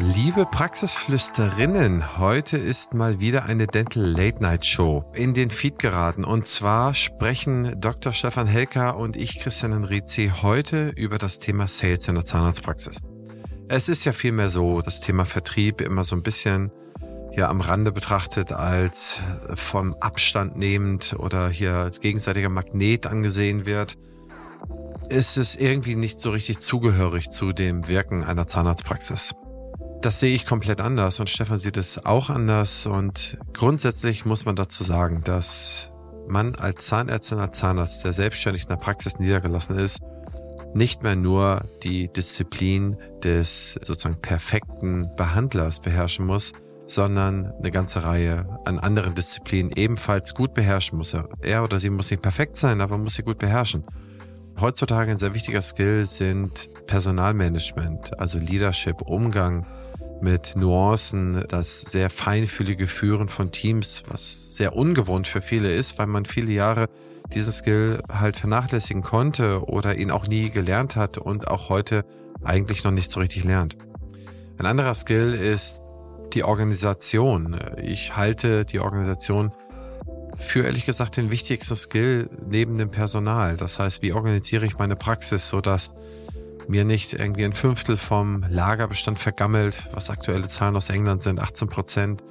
Liebe Praxisflüsterinnen, heute ist mal wieder eine Dental Late Night Show in den Feed geraten. Und zwar sprechen Dr. Stefan Helker und ich, Christian Enrizi, heute über das Thema Sales in der Zahnarztpraxis. Es ist ja vielmehr so, das Thema Vertrieb immer so ein bisschen hier am Rande betrachtet als vom Abstand nehmend oder hier als gegenseitiger Magnet angesehen wird, ist es irgendwie nicht so richtig zugehörig zu dem Wirken einer Zahnarztpraxis. Das sehe ich komplett anders und Stefan sieht es auch anders und grundsätzlich muss man dazu sagen, dass man als Zahnärztin, als Zahnarzt, der selbstständig in der Praxis niedergelassen ist, nicht mehr nur die Disziplin des sozusagen perfekten Behandlers beherrschen muss, sondern eine ganze Reihe an anderen Disziplinen ebenfalls gut beherrschen muss. Er oder sie muss nicht perfekt sein, aber muss sie gut beherrschen. Heutzutage ein sehr wichtiger Skill sind Personalmanagement, also Leadership, Umgang mit Nuancen, das sehr feinfühlige Führen von Teams, was sehr ungewohnt für viele ist, weil man viele Jahre diesen Skill halt vernachlässigen konnte oder ihn auch nie gelernt hat und auch heute eigentlich noch nicht so richtig lernt. Ein anderer Skill ist die Organisation. Ich halte die Organisation für ehrlich gesagt den wichtigsten Skill neben dem Personal. Das heißt, wie organisiere ich meine Praxis, sodass mir nicht irgendwie ein Fünftel vom Lagerbestand vergammelt, was aktuelle Zahlen aus England sind, 18 Prozent,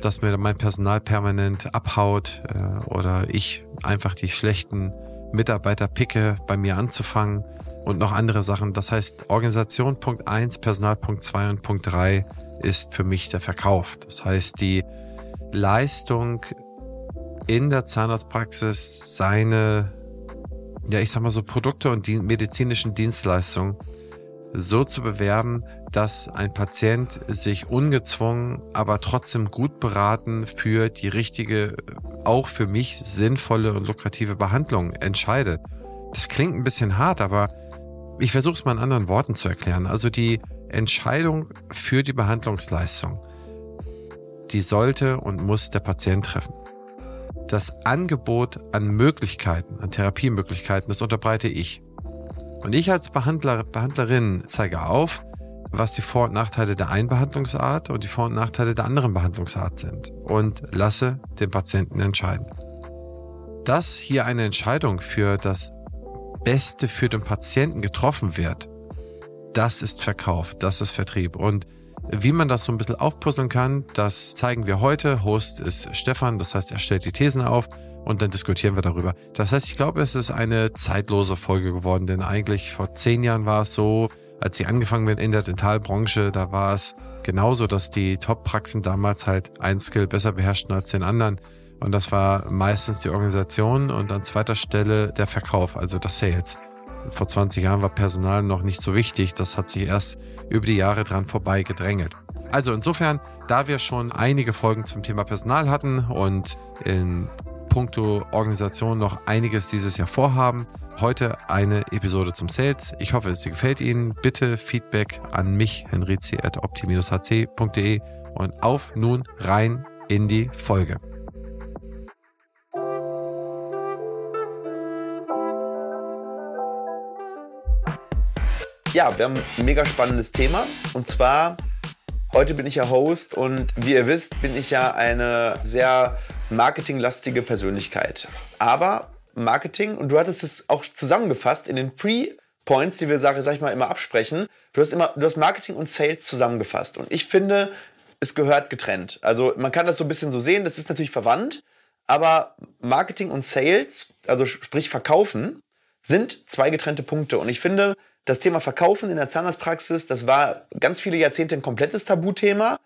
dass mir mein Personal permanent abhaut äh, oder ich einfach die schlechten Mitarbeiter picke, bei mir anzufangen und noch andere Sachen. Das heißt, Organisation Punkt eins, Personal Punkt zwei und Punkt drei ist für mich der Verkauf. Das heißt, die Leistung in der Zahnarztpraxis seine, ja, ich sag mal so Produkte und die medizinischen Dienstleistungen so zu bewerben, dass ein Patient sich ungezwungen, aber trotzdem gut beraten für die richtige, auch für mich sinnvolle und lukrative Behandlung entscheidet. Das klingt ein bisschen hart, aber ich versuche es mal in anderen Worten zu erklären. Also die Entscheidung für die Behandlungsleistung, die sollte und muss der Patient treffen das Angebot an Möglichkeiten, an Therapiemöglichkeiten, das unterbreite ich. Und ich als Behandler, Behandlerin zeige auf, was die Vor- und Nachteile der einen Behandlungsart und die Vor- und Nachteile der anderen Behandlungsart sind und lasse den Patienten entscheiden. Dass hier eine Entscheidung für das Beste für den Patienten getroffen wird, das ist Verkauf, das ist Vertrieb. Und wie man das so ein bisschen aufpuzzeln kann, das zeigen wir heute. Host ist Stefan, das heißt, er stellt die Thesen auf und dann diskutieren wir darüber. Das heißt, ich glaube, es ist eine zeitlose Folge geworden, denn eigentlich vor zehn Jahren war es so, als sie angefangen mit in der Dentalbranche, da war es genauso, dass die Top-Praxen damals halt ein Skill besser beherrschten als den anderen. Und das war meistens die Organisation und an zweiter Stelle der Verkauf, also das Sales vor 20 Jahren war Personal noch nicht so wichtig. Das hat sich erst über die Jahre dran vorbei gedrängelt. Also insofern, da wir schon einige Folgen zum Thema Personal hatten und in puncto Organisation noch einiges dieses Jahr vorhaben, heute eine Episode zum Sales. Ich hoffe, es gefällt Ihnen. Bitte Feedback an mich, henrizi.opti-hc.de und auf nun rein in die Folge. Ja, wir haben ein mega spannendes Thema. Und zwar, heute bin ich ja Host und wie ihr wisst, bin ich ja eine sehr marketinglastige Persönlichkeit. Aber Marketing, und du hattest es auch zusammengefasst in den Pre-Points, die wir, sag, sag ich mal, immer absprechen. Du hast, immer, du hast Marketing und Sales zusammengefasst. Und ich finde, es gehört getrennt. Also man kann das so ein bisschen so sehen, das ist natürlich verwandt, aber Marketing und Sales, also sprich Verkaufen, sind zwei getrennte Punkte. Und ich finde, das Thema Verkaufen in der Zahnarztpraxis, das war ganz viele Jahrzehnte ein komplettes Tabuthema.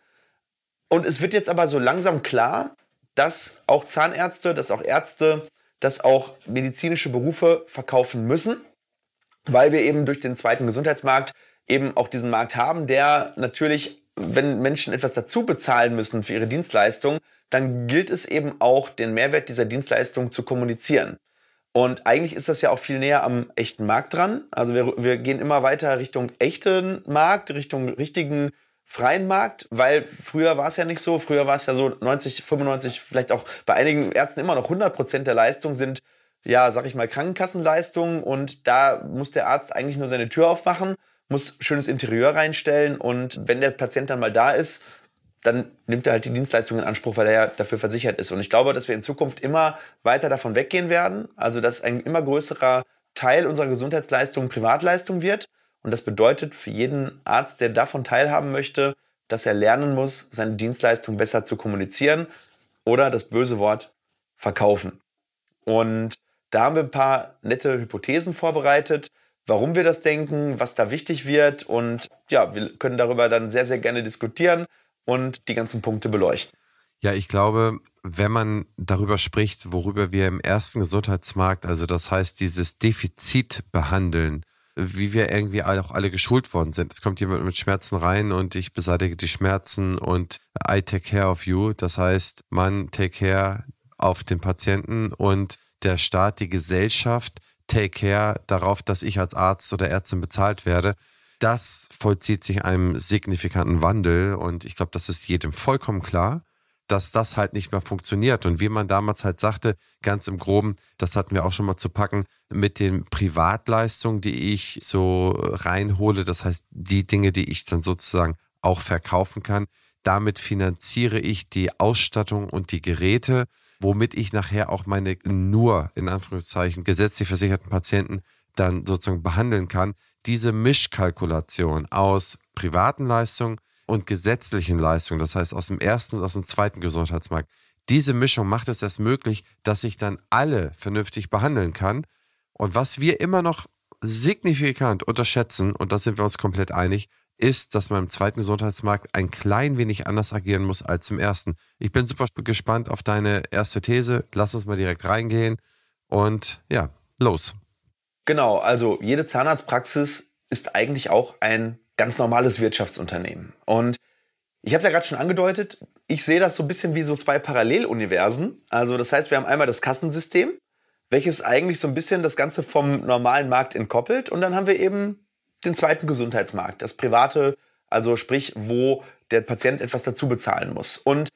Und es wird jetzt aber so langsam klar, dass auch Zahnärzte, dass auch Ärzte, dass auch medizinische Berufe verkaufen müssen, weil wir eben durch den zweiten Gesundheitsmarkt eben auch diesen Markt haben, der natürlich, wenn Menschen etwas dazu bezahlen müssen für ihre Dienstleistung, dann gilt es eben auch, den Mehrwert dieser Dienstleistung zu kommunizieren. Und eigentlich ist das ja auch viel näher am echten Markt dran. Also wir, wir gehen immer weiter Richtung echten Markt, Richtung richtigen freien Markt, weil früher war es ja nicht so. Früher war es ja so 90, 95, vielleicht auch bei einigen Ärzten immer noch 100 Prozent der Leistung sind, ja, sag ich mal, Krankenkassenleistungen. Und da muss der Arzt eigentlich nur seine Tür aufmachen, muss schönes Interieur reinstellen und wenn der Patient dann mal da ist, dann nimmt er halt die Dienstleistung in Anspruch, weil er ja dafür versichert ist. Und ich glaube, dass wir in Zukunft immer weiter davon weggehen werden. Also, dass ein immer größerer Teil unserer Gesundheitsleistung Privatleistung wird. Und das bedeutet für jeden Arzt, der davon teilhaben möchte, dass er lernen muss, seine Dienstleistung besser zu kommunizieren oder das böse Wort verkaufen. Und da haben wir ein paar nette Hypothesen vorbereitet, warum wir das denken, was da wichtig wird. Und ja, wir können darüber dann sehr, sehr gerne diskutieren und die ganzen Punkte beleuchten. Ja, ich glaube, wenn man darüber spricht, worüber wir im ersten Gesundheitsmarkt, also das heißt dieses Defizit behandeln, wie wir irgendwie auch alle geschult worden sind. Es kommt jemand mit Schmerzen rein und ich beseitige die Schmerzen und I take care of you. Das heißt, man take care auf den Patienten und der Staat, die Gesellschaft take care darauf, dass ich als Arzt oder Ärztin bezahlt werde. Das vollzieht sich einem signifikanten Wandel und ich glaube, das ist jedem vollkommen klar dass das halt nicht mehr funktioniert. Und wie man damals halt sagte, ganz im Groben, das hatten wir auch schon mal zu packen, mit den Privatleistungen, die ich so reinhole, das heißt die Dinge, die ich dann sozusagen auch verkaufen kann, damit finanziere ich die Ausstattung und die Geräte, womit ich nachher auch meine nur in Anführungszeichen gesetzlich versicherten Patienten dann sozusagen behandeln kann. Diese Mischkalkulation aus privaten Leistungen und gesetzlichen Leistungen, das heißt aus dem ersten und aus dem zweiten Gesundheitsmarkt. Diese Mischung macht es erst möglich, dass ich dann alle vernünftig behandeln kann. Und was wir immer noch signifikant unterschätzen, und da sind wir uns komplett einig, ist, dass man im zweiten Gesundheitsmarkt ein klein wenig anders agieren muss als im ersten. Ich bin super gespannt auf deine erste These. Lass uns mal direkt reingehen und ja, los. Genau, also jede Zahnarztpraxis ist eigentlich auch ein ganz normales Wirtschaftsunternehmen. Und ich habe es ja gerade schon angedeutet, ich sehe das so ein bisschen wie so zwei Paralleluniversen. Also das heißt, wir haben einmal das Kassensystem, welches eigentlich so ein bisschen das Ganze vom normalen Markt entkoppelt. Und dann haben wir eben den zweiten Gesundheitsmarkt, das private, also sprich, wo der Patient etwas dazu bezahlen muss. Und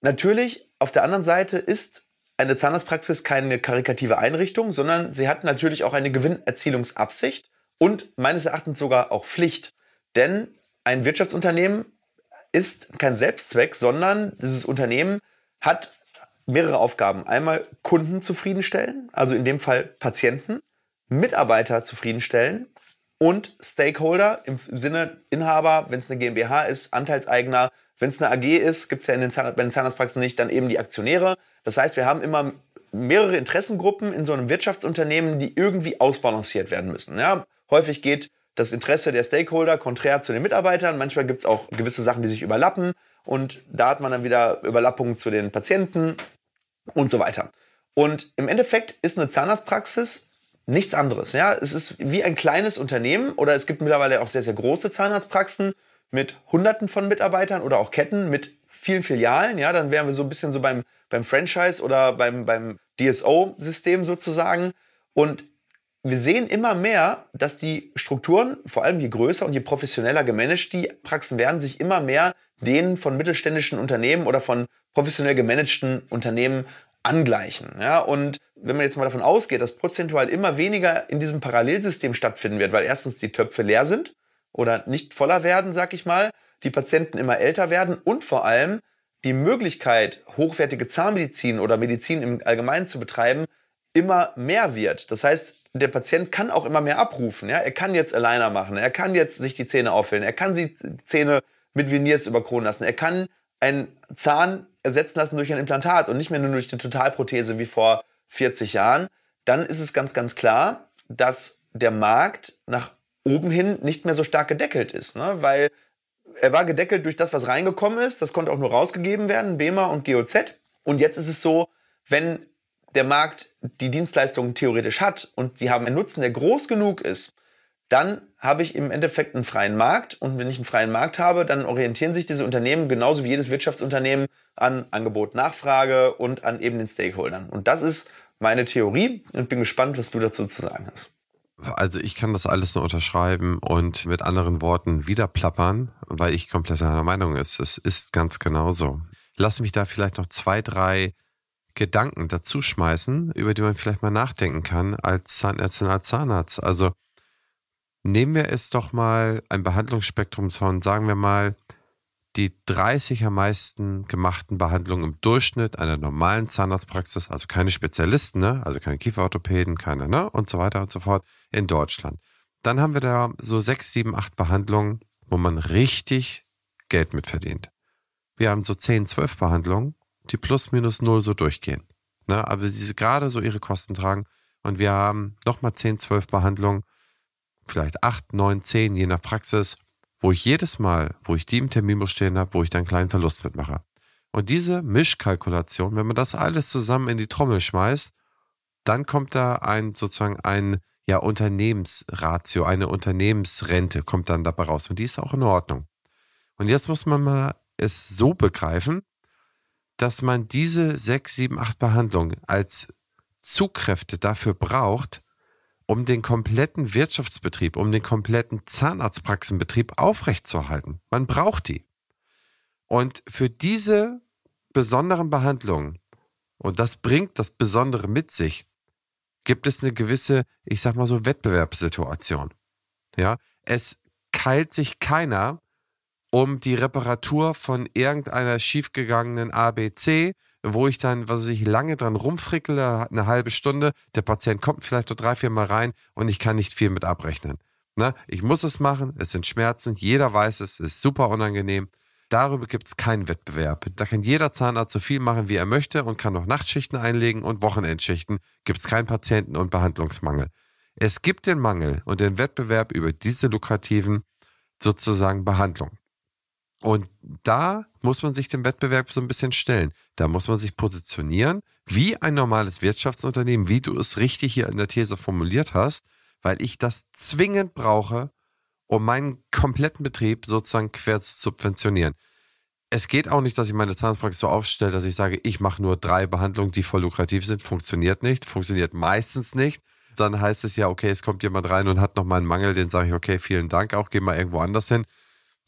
natürlich, auf der anderen Seite ist eine Zahnarztpraxis keine karikative Einrichtung, sondern sie hat natürlich auch eine Gewinnerzielungsabsicht und meines Erachtens sogar auch Pflicht. Denn ein Wirtschaftsunternehmen ist kein Selbstzweck, sondern dieses Unternehmen hat mehrere Aufgaben. Einmal Kunden zufriedenstellen, also in dem Fall Patienten, Mitarbeiter zufriedenstellen und Stakeholder im Sinne Inhaber, wenn es eine GmbH ist, Anteilseigner, wenn es eine AG ist, gibt es ja in den, Zahn bei den Zahnarztpraxen nicht, dann eben die Aktionäre. Das heißt, wir haben immer mehrere Interessengruppen in so einem Wirtschaftsunternehmen, die irgendwie ausbalanciert werden müssen. Ja, häufig geht das Interesse der Stakeholder konträr zu den Mitarbeitern. Manchmal gibt es auch gewisse Sachen, die sich überlappen. Und da hat man dann wieder Überlappungen zu den Patienten und so weiter. Und im Endeffekt ist eine Zahnarztpraxis nichts anderes. Ja, es ist wie ein kleines Unternehmen oder es gibt mittlerweile auch sehr, sehr große Zahnarztpraxen mit Hunderten von Mitarbeitern oder auch Ketten mit vielen Filialen. Ja, dann wären wir so ein bisschen so beim, beim Franchise oder beim, beim DSO-System sozusagen. Und wir sehen immer mehr, dass die Strukturen, vor allem je größer und je professioneller gemanagt die Praxen werden, sich immer mehr denen von mittelständischen Unternehmen oder von professionell gemanagten Unternehmen angleichen. Ja, und wenn man jetzt mal davon ausgeht, dass prozentual immer weniger in diesem Parallelsystem stattfinden wird, weil erstens die Töpfe leer sind oder nicht voller werden, sag ich mal, die Patienten immer älter werden und vor allem die Möglichkeit, hochwertige Zahnmedizin oder Medizin im Allgemeinen zu betreiben, immer mehr wird. Das heißt, der Patient kann auch immer mehr abrufen. Ja? Er kann jetzt Aligner machen, er kann jetzt sich die Zähne auffüllen, er kann die Zähne mit Veneers überkronen lassen, er kann einen Zahn ersetzen lassen durch ein Implantat und nicht mehr nur durch eine Totalprothese wie vor 40 Jahren. Dann ist es ganz, ganz klar, dass der Markt nach oben hin nicht mehr so stark gedeckelt ist, ne? weil er war gedeckelt durch das, was reingekommen ist. Das konnte auch nur rausgegeben werden, BEMA und GOZ. Und jetzt ist es so, wenn der Markt die Dienstleistungen theoretisch hat und sie haben einen Nutzen, der groß genug ist, dann habe ich im Endeffekt einen freien Markt. Und wenn ich einen freien Markt habe, dann orientieren sich diese Unternehmen genauso wie jedes Wirtschaftsunternehmen an Angebot, Nachfrage und an eben den Stakeholdern. Und das ist meine Theorie und bin gespannt, was du dazu zu sagen hast. Also ich kann das alles nur unterschreiben und mit anderen Worten wieder plappern, weil ich komplett einer Meinung ist. Es ist ganz genauso. Lass mich da vielleicht noch zwei, drei Gedanken dazu schmeißen, über die man vielleicht mal nachdenken kann als Zahnärztin, als Zahnarzt. Also nehmen wir es doch mal ein Behandlungsspektrum von, sagen wir mal, die 30 am meisten gemachten Behandlungen im Durchschnitt einer normalen Zahnarztpraxis, also keine Spezialisten, ne? also keine Kieferorthopäden, keine, ne? und so weiter und so fort in Deutschland. Dann haben wir da so sechs, sieben, acht Behandlungen, wo man richtig Geld mit verdient. Wir haben so zehn, zwölf Behandlungen, die plus minus null so durchgehen. Ne? Aber die gerade so ihre Kosten tragen. Und wir haben nochmal zehn, zwölf Behandlungen, vielleicht acht, neun, zehn, je nach Praxis, wo ich jedes Mal, wo ich die im Terminbuch stehen habe, wo ich dann einen kleinen Verlust mitmache. Und diese Mischkalkulation, wenn man das alles zusammen in die Trommel schmeißt, dann kommt da ein sozusagen ein ja Unternehmensratio, eine Unternehmensrente kommt dann dabei raus und die ist auch in Ordnung. Und jetzt muss man mal es so begreifen, dass man diese sechs, sieben, acht Behandlungen als Zugkräfte dafür braucht, um den kompletten Wirtschaftsbetrieb, um den kompletten Zahnarztpraxenbetrieb aufrechtzuerhalten. Man braucht die. Und für diese besonderen Behandlungen, und das bringt das Besondere mit sich, gibt es eine gewisse, ich sag mal so, Wettbewerbssituation. Ja, es keilt sich keiner um die Reparatur von irgendeiner schiefgegangenen ABC wo ich dann, was ich lange dran rumfrickele, eine halbe Stunde, der Patient kommt vielleicht nur drei, vier Mal rein und ich kann nicht viel mit abrechnen. Ne? Ich muss es machen, es sind Schmerzen, jeder weiß es, es ist super unangenehm. Darüber gibt es keinen Wettbewerb. Da kann jeder Zahnarzt so viel machen, wie er möchte und kann noch Nachtschichten einlegen und Wochenendschichten. Gibt es keinen Patienten- und Behandlungsmangel. Es gibt den Mangel und den Wettbewerb über diese lukrativen sozusagen Behandlungen. Und da muss man sich dem Wettbewerb so ein bisschen stellen. Da muss man sich positionieren, wie ein normales Wirtschaftsunternehmen, wie du es richtig hier in der These formuliert hast, weil ich das zwingend brauche, um meinen kompletten Betrieb sozusagen quer zu subventionieren. Es geht auch nicht, dass ich meine Zahnarztpraxis so aufstelle, dass ich sage, ich mache nur drei Behandlungen, die voll lukrativ sind. Funktioniert nicht, funktioniert meistens nicht. Dann heißt es ja, okay, es kommt jemand rein und hat noch mal einen Mangel, den sage ich, okay, vielen Dank, auch geh mal irgendwo anders hin.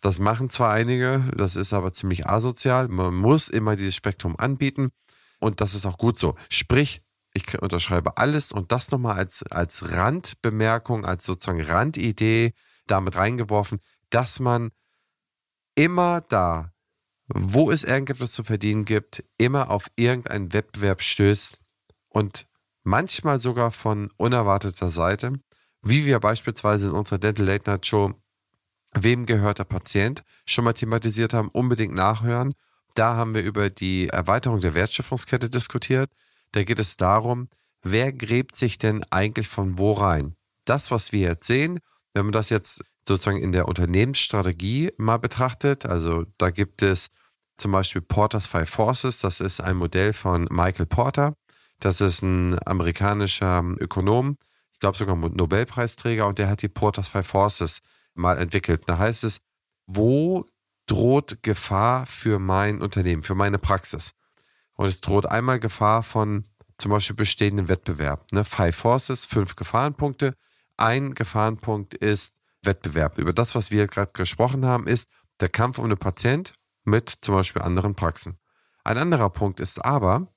Das machen zwar einige, das ist aber ziemlich asozial. Man muss immer dieses Spektrum anbieten und das ist auch gut so. Sprich, ich unterschreibe alles und das nochmal als, als Randbemerkung, als sozusagen Randidee damit reingeworfen, dass man immer da, wo es irgendetwas zu verdienen gibt, immer auf irgendeinen Wettbewerb stößt und manchmal sogar von unerwarteter Seite, wie wir beispielsweise in unserer Dental Late Night Show Wem gehört der Patient? Schon mal thematisiert haben, unbedingt nachhören. Da haben wir über die Erweiterung der Wertschöpfungskette diskutiert. Da geht es darum, wer gräbt sich denn eigentlich von wo rein? Das, was wir jetzt sehen, wenn man das jetzt sozusagen in der Unternehmensstrategie mal betrachtet, also da gibt es zum Beispiel Porter's Five Forces, das ist ein Modell von Michael Porter. Das ist ein amerikanischer Ökonom, ich glaube sogar Nobelpreisträger, und der hat die Porter's Five Forces mal entwickelt. Da heißt es, wo droht Gefahr für mein Unternehmen, für meine Praxis? Und es droht einmal Gefahr von zum Beispiel bestehenden Wettbewerb. Ne? Five Forces, fünf Gefahrenpunkte. Ein Gefahrenpunkt ist Wettbewerb. Über das, was wir gerade gesprochen haben, ist der Kampf um den Patient mit zum Beispiel anderen Praxen. Ein anderer Punkt ist aber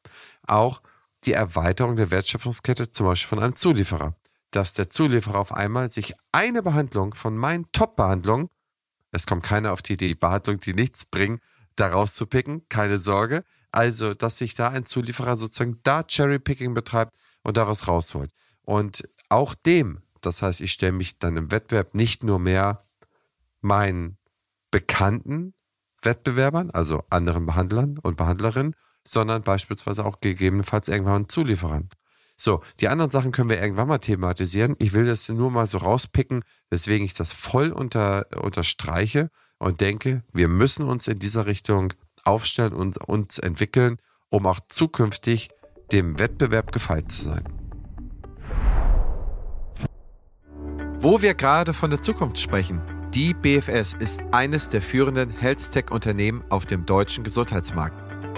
auch die Erweiterung der Wertschöpfungskette zum Beispiel von einem Zulieferer dass der Zulieferer auf einmal sich eine Behandlung von meinen Top-Behandlungen, es kommt keiner auf die Idee, Behandlung, die nichts bringen, da rauszupicken, keine Sorge. Also, dass sich da ein Zulieferer sozusagen da Cherry-Picking betreibt und da was rausholt. Und auch dem, das heißt, ich stelle mich dann im Wettbewerb nicht nur mehr meinen bekannten Wettbewerbern, also anderen Behandlern und Behandlerinnen, sondern beispielsweise auch gegebenenfalls irgendwann Zulieferern. So, die anderen Sachen können wir irgendwann mal thematisieren. Ich will das nur mal so rauspicken, weswegen ich das voll unter, unterstreiche und denke, wir müssen uns in dieser Richtung aufstellen und uns entwickeln, um auch zukünftig dem Wettbewerb gefeit zu sein. Wo wir gerade von der Zukunft sprechen, die BFS ist eines der führenden Health-Tech-Unternehmen auf dem deutschen Gesundheitsmarkt.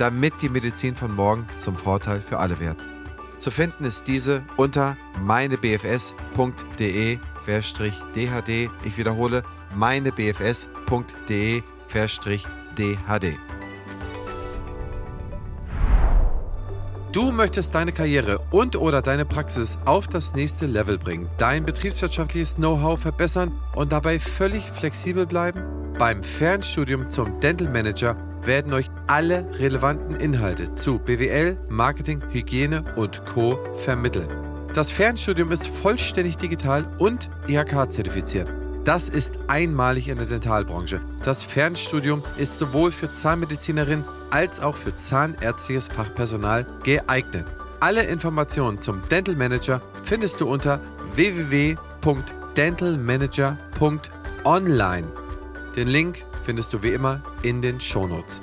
damit die Medizin von morgen zum Vorteil für alle wird. Zu finden ist diese unter meinebfs.de-dhd. Ich wiederhole meinebfs.de-dhd. Du möchtest deine Karriere und oder deine Praxis auf das nächste Level bringen, dein betriebswirtschaftliches Know-how verbessern und dabei völlig flexibel bleiben? Beim Fernstudium zum Dental Manager werden euch alle relevanten Inhalte zu BWL, Marketing, Hygiene und Co. vermittelt. Das Fernstudium ist vollständig digital und IHK-zertifiziert. Das ist einmalig in der Dentalbranche. Das Fernstudium ist sowohl für Zahnmedizinerinnen als auch für zahnärztliches Fachpersonal geeignet. Alle Informationen zum Dental Manager findest du unter www.dentalmanager.online. Den Link findest du wie immer in den Shownotes.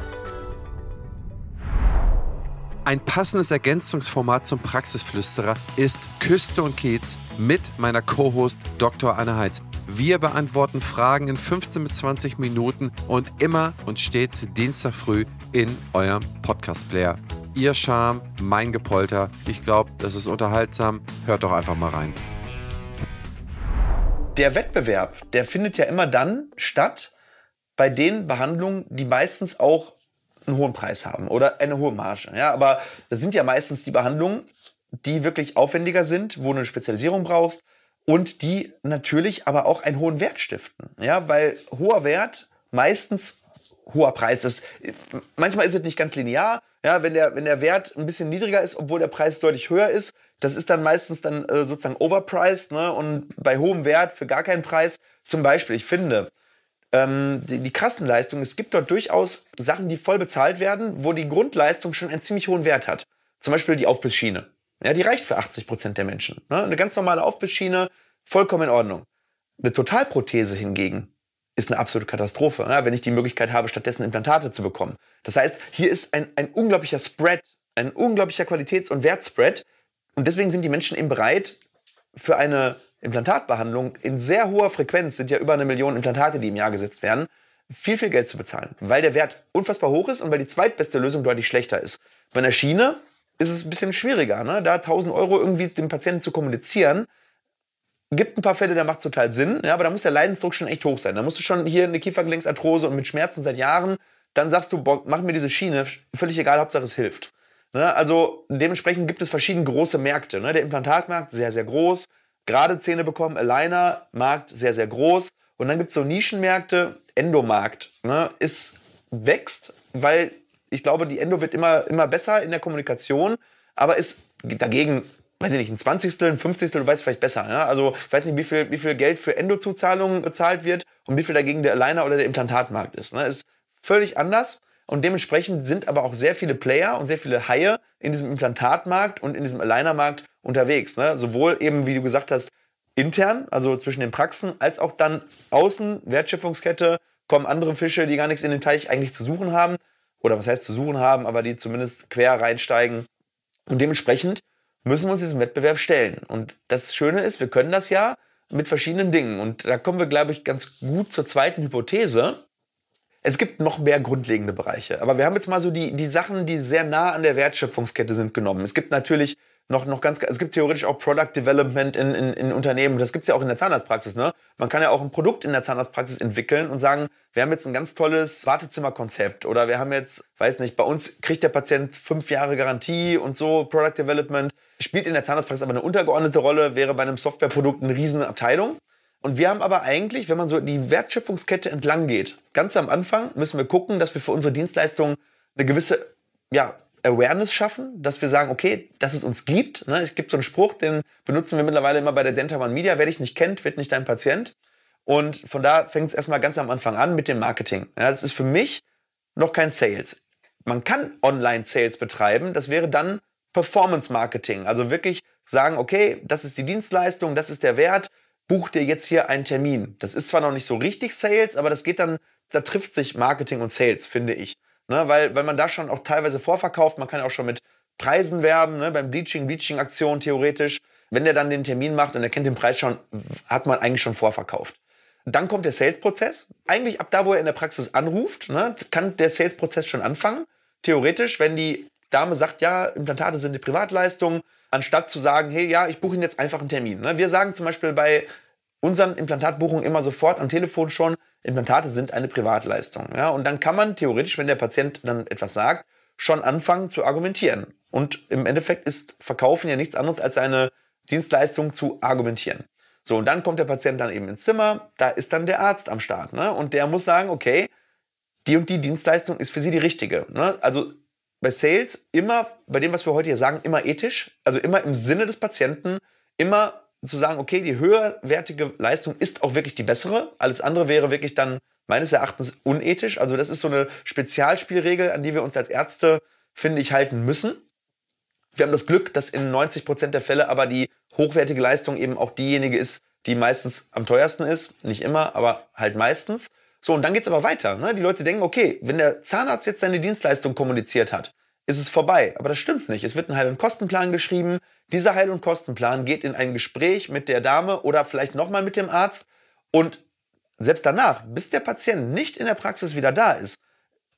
Ein passendes Ergänzungsformat zum Praxisflüsterer ist Küste und Kiez mit meiner Co-Host Dr. Anne Heitz. Wir beantworten Fragen in 15 bis 20 Minuten und immer und stets Dienstag früh in eurem Podcast-Player. Ihr Charme, mein Gepolter. Ich glaube, das ist unterhaltsam. Hört doch einfach mal rein. Der Wettbewerb, der findet ja immer dann statt bei den Behandlungen, die meistens auch einen hohen Preis haben oder eine hohe Marge. Ja, aber das sind ja meistens die Behandlungen, die wirklich aufwendiger sind, wo du eine Spezialisierung brauchst, und die natürlich aber auch einen hohen Wert stiften. Ja, weil hoher Wert meistens hoher Preis ist. Manchmal ist es nicht ganz linear. Ja, wenn der, wenn der Wert ein bisschen niedriger ist, obwohl der Preis deutlich höher ist, das ist dann meistens dann äh, sozusagen overpriced. Ne? Und bei hohem Wert für gar keinen Preis, zum Beispiel, ich finde, ähm, die, die Kassenleistung, es gibt dort durchaus Sachen, die voll bezahlt werden, wo die Grundleistung schon einen ziemlich hohen Wert hat. Zum Beispiel die Aufbissschiene. Ja, die reicht für 80 Prozent der Menschen. Ne? Eine ganz normale Aufbissschiene, vollkommen in Ordnung. Eine Totalprothese hingegen ist eine absolute Katastrophe, ne? wenn ich die Möglichkeit habe, stattdessen Implantate zu bekommen. Das heißt, hier ist ein, ein unglaublicher Spread, ein unglaublicher Qualitäts- und Wertspread. Und deswegen sind die Menschen eben bereit, für eine Implantatbehandlung in sehr hoher Frequenz, sind ja über eine Million Implantate, die im Jahr gesetzt werden, viel, viel Geld zu bezahlen, weil der Wert unfassbar hoch ist und weil die zweitbeste Lösung deutlich schlechter ist. Bei einer Schiene ist es ein bisschen schwieriger, ne? da 1000 Euro irgendwie dem Patienten zu kommunizieren. Gibt ein paar Fälle, da macht es total Sinn, ja, aber da muss der Leidensdruck schon echt hoch sein. Da musst du schon hier eine Kiefergelenksarthrose und mit Schmerzen seit Jahren, dann sagst du, boah, mach mir diese Schiene, völlig egal, Hauptsache es hilft. Ne? Also dementsprechend gibt es verschiedene große Märkte. Ne? Der Implantatmarkt, sehr, sehr groß. Gerade Zähne bekommen, Aligner, Markt, sehr, sehr groß. Und dann gibt es so Nischenmärkte, Endomarkt, ne? ist, wächst, weil ich glaube, die Endo wird immer, immer besser in der Kommunikation, aber ist dagegen, weiß ich nicht, ein Zwanzigstel, ein Fünfzigstel, du weißt vielleicht besser. Ja? Also ich weiß nicht, wie viel, wie viel Geld für Endo-Zuzahlungen gezahlt wird und wie viel dagegen der Aligner oder der Implantatmarkt ist. Ne? Ist völlig anders. Und dementsprechend sind aber auch sehr viele Player und sehr viele Haie in diesem Implantatmarkt und in diesem Alignermarkt unterwegs. Ne? Sowohl eben, wie du gesagt hast, intern, also zwischen den Praxen, als auch dann außen, Wertschöpfungskette, kommen andere Fische, die gar nichts in den Teich eigentlich zu suchen haben oder was heißt zu suchen haben, aber die zumindest quer reinsteigen. Und dementsprechend müssen wir uns diesem Wettbewerb stellen. Und das Schöne ist, wir können das ja mit verschiedenen Dingen. Und da kommen wir, glaube ich, ganz gut zur zweiten Hypothese. Es gibt noch mehr grundlegende Bereiche. Aber wir haben jetzt mal so die, die Sachen, die sehr nah an der Wertschöpfungskette sind, genommen. Es gibt natürlich noch, noch ganz, es gibt theoretisch auch Product Development in, in, in Unternehmen. Das gibt es ja auch in der Zahnarztpraxis. Ne? Man kann ja auch ein Produkt in der Zahnarztpraxis entwickeln und sagen, wir haben jetzt ein ganz tolles Wartezimmerkonzept oder wir haben jetzt, weiß nicht, bei uns kriegt der Patient fünf Jahre Garantie und so, Product Development. Spielt in der Zahnarztpraxis aber eine untergeordnete Rolle, wäre bei einem Softwareprodukt eine riesen Abteilung. Und wir haben aber eigentlich, wenn man so die Wertschöpfungskette entlang geht, ganz am Anfang müssen wir gucken, dass wir für unsere Dienstleistungen eine gewisse ja, Awareness schaffen, dass wir sagen, okay, dass es uns gibt. Ne? Es gibt so einen Spruch, den benutzen wir mittlerweile immer bei der Dental One Media. Wer dich nicht kennt, wird nicht dein Patient. Und von da fängt es erstmal ganz am Anfang an mit dem Marketing. Ja, das ist für mich noch kein Sales. Man kann Online-Sales betreiben. Das wäre dann Performance Marketing. Also wirklich sagen, okay, das ist die Dienstleistung, das ist der Wert. Buch dir jetzt hier einen Termin. Das ist zwar noch nicht so richtig Sales, aber das geht dann, da trifft sich Marketing und Sales, finde ich. Ne, weil, weil man da schon auch teilweise vorverkauft, man kann ja auch schon mit Preisen werben, ne, beim Bleaching, Bleaching-Aktionen theoretisch. wenn der dann den Termin macht und er kennt den Preis schon, hat man eigentlich schon vorverkauft. Dann kommt der Sales-Prozess. Eigentlich ab da, wo er in der Praxis anruft, ne, kann der Sales-Prozess schon anfangen. Theoretisch, wenn die Dame sagt, ja, Implantate sind eine Privatleistung, anstatt zu sagen, hey, ja, ich buche Ihnen jetzt einfach einen Termin. Ne? Wir sagen zum Beispiel bei unseren Implantatbuchungen immer sofort am Telefon schon, Implantate sind eine Privatleistung. Ja? Und dann kann man theoretisch, wenn der Patient dann etwas sagt, schon anfangen zu argumentieren. Und im Endeffekt ist Verkaufen ja nichts anderes als eine Dienstleistung zu argumentieren. So, und dann kommt der Patient dann eben ins Zimmer, da ist dann der Arzt am Start. Ne? Und der muss sagen, okay, die und die Dienstleistung ist für Sie die richtige. Ne? Also bei Sales immer, bei dem, was wir heute hier sagen, immer ethisch, also immer im Sinne des Patienten, immer zu sagen, okay, die höherwertige Leistung ist auch wirklich die bessere. Alles andere wäre wirklich dann meines Erachtens unethisch. Also das ist so eine Spezialspielregel, an die wir uns als Ärzte, finde ich, halten müssen. Wir haben das Glück, dass in 90 Prozent der Fälle aber die hochwertige Leistung eben auch diejenige ist, die meistens am teuersten ist. Nicht immer, aber halt meistens. So, und dann geht's aber weiter. Ne? Die Leute denken, okay, wenn der Zahnarzt jetzt seine Dienstleistung kommuniziert hat, ist es vorbei. Aber das stimmt nicht. Es wird ein Heil- und Kostenplan geschrieben. Dieser Heil- und Kostenplan geht in ein Gespräch mit der Dame oder vielleicht nochmal mit dem Arzt. Und selbst danach, bis der Patient nicht in der Praxis wieder da ist,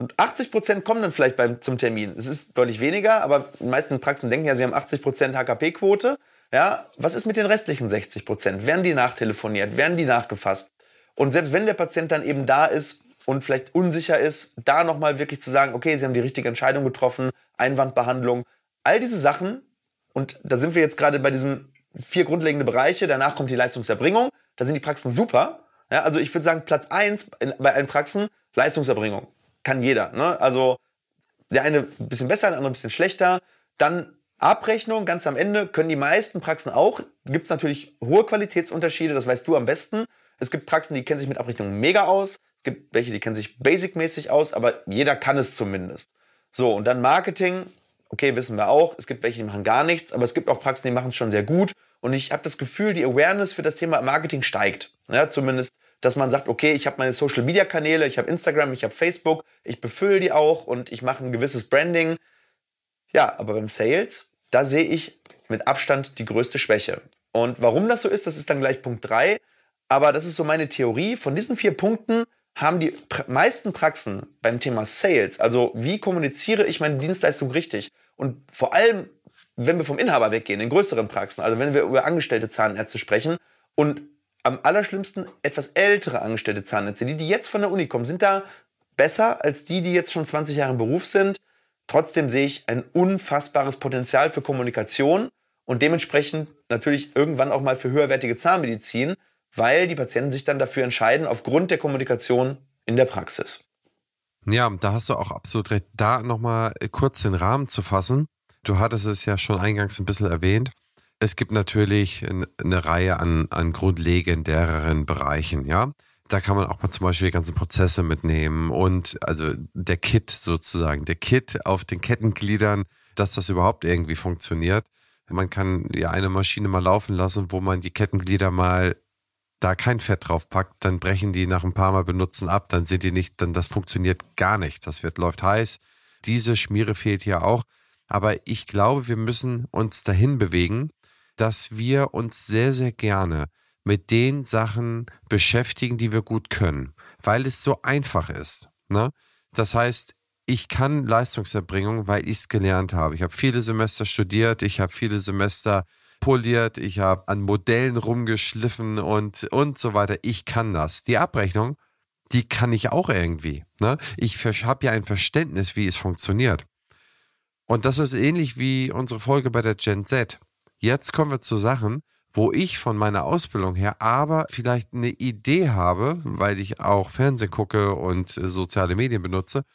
und 80 Prozent kommen dann vielleicht beim, zum Termin. Es ist deutlich weniger, aber die meisten Praxen denken ja, sie haben 80 Prozent HKP-Quote. Ja, was ist mit den restlichen 60 Prozent? Werden die nachtelefoniert? Werden die nachgefasst? Und selbst wenn der Patient dann eben da ist und vielleicht unsicher ist, da nochmal wirklich zu sagen, okay, Sie haben die richtige Entscheidung getroffen, Einwandbehandlung, all diese Sachen. Und da sind wir jetzt gerade bei diesen vier grundlegenden Bereiche. Danach kommt die Leistungserbringung. Da sind die Praxen super. Ja, also ich würde sagen, Platz eins bei allen Praxen, Leistungserbringung. Kann jeder. Ne? Also der eine ein bisschen besser, der andere ein bisschen schlechter. Dann Abrechnung ganz am Ende können die meisten Praxen auch. Gibt es natürlich hohe Qualitätsunterschiede, das weißt du am besten. Es gibt Praxen, die kennen sich mit Abrechnung mega aus. Es gibt welche, die kennen sich basic-mäßig aus, aber jeder kann es zumindest. So, und dann Marketing. Okay, wissen wir auch. Es gibt welche, die machen gar nichts, aber es gibt auch Praxen, die machen es schon sehr gut. Und ich habe das Gefühl, die Awareness für das Thema Marketing steigt. Ja, zumindest, dass man sagt, okay, ich habe meine Social-Media-Kanäle, ich habe Instagram, ich habe Facebook, ich befülle die auch und ich mache ein gewisses Branding. Ja, aber beim Sales, da sehe ich mit Abstand die größte Schwäche. Und warum das so ist, das ist dann gleich Punkt 3. Aber das ist so meine Theorie. Von diesen vier Punkten haben die meisten Praxen beim Thema Sales, also wie kommuniziere ich meine Dienstleistung richtig und vor allem, wenn wir vom Inhaber weggehen, in größeren Praxen, also wenn wir über angestellte Zahnärzte sprechen und am allerschlimmsten etwas ältere angestellte Zahnärzte, die, die jetzt von der Uni kommen, sind da besser als die, die jetzt schon 20 Jahre im Beruf sind. Trotzdem sehe ich ein unfassbares Potenzial für Kommunikation und dementsprechend natürlich irgendwann auch mal für höherwertige Zahnmedizin, weil die Patienten sich dann dafür entscheiden, aufgrund der Kommunikation in der Praxis. Ja, da hast du auch absolut recht. Da nochmal äh, kurz den Rahmen zu fassen. Du hattest es ja schon eingangs ein bisschen erwähnt. Es gibt natürlich eine Reihe an, an grundlegenderen Bereichen, ja. Da kann man auch mal zum Beispiel die ganzen Prozesse mitnehmen und also der Kit sozusagen, der Kit auf den Kettengliedern, dass das überhaupt irgendwie funktioniert. Man kann ja eine Maschine mal laufen lassen, wo man die Kettenglieder mal da kein Fett drauf packt, dann brechen die nach ein paar Mal benutzen ab, dann sind die nicht, dann das funktioniert gar nicht. Das wird läuft heiß. Diese Schmiere fehlt hier auch. Aber ich glaube, wir müssen uns dahin bewegen, dass wir uns sehr, sehr gerne mit den Sachen beschäftigen, die wir gut können, weil es so einfach ist. Ne? Das heißt, ich kann Leistungserbringung, weil ich es gelernt habe. Ich habe viele Semester studiert, ich habe viele Semester poliert, ich habe an Modellen rumgeschliffen und, und so weiter. Ich kann das. Die Abrechnung, die kann ich auch irgendwie. Ne? Ich habe ja ein Verständnis, wie es funktioniert. Und das ist ähnlich wie unsere Folge bei der Gen Z. Jetzt kommen wir zu Sachen, wo ich von meiner Ausbildung her aber vielleicht eine Idee habe, weil ich auch Fernsehen gucke und äh, soziale Medien benutze,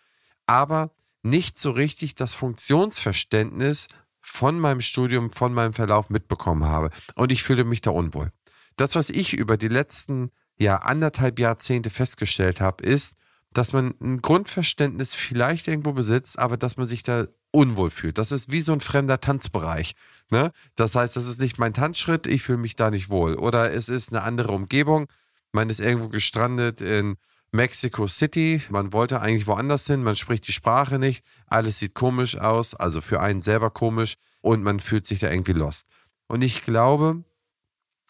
aber nicht so richtig das Funktionsverständnis von meinem Studium, von meinem Verlauf mitbekommen habe. Und ich fühle mich da unwohl. Das, was ich über die letzten ja, anderthalb Jahrzehnte festgestellt habe, ist, dass man ein Grundverständnis vielleicht irgendwo besitzt, aber dass man sich da unwohl fühlt. Das ist wie so ein fremder Tanzbereich. Ne? Das heißt, das ist nicht mein Tanzschritt, ich fühle mich da nicht wohl. Oder es ist eine andere Umgebung. Man ist irgendwo gestrandet in Mexico City. Man wollte eigentlich woanders hin, man spricht die Sprache nicht, alles sieht komisch aus, also für einen selber komisch und man fühlt sich da irgendwie lost. Und ich glaube,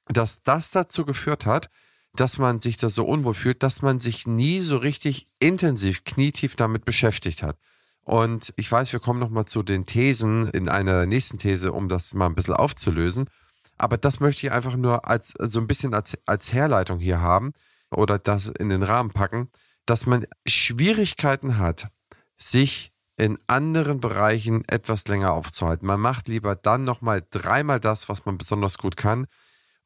dass das dazu geführt hat, dass man sich da so unwohl fühlt, dass man sich nie so richtig intensiv, knietief damit beschäftigt hat. Und ich weiß, wir kommen nochmal zu den Thesen in einer nächsten These, um das mal ein bisschen aufzulösen. Aber das möchte ich einfach nur als so ein bisschen als, als Herleitung hier haben oder das in den Rahmen packen, dass man Schwierigkeiten hat, sich in anderen Bereichen etwas länger aufzuhalten. Man macht lieber dann nochmal dreimal das, was man besonders gut kann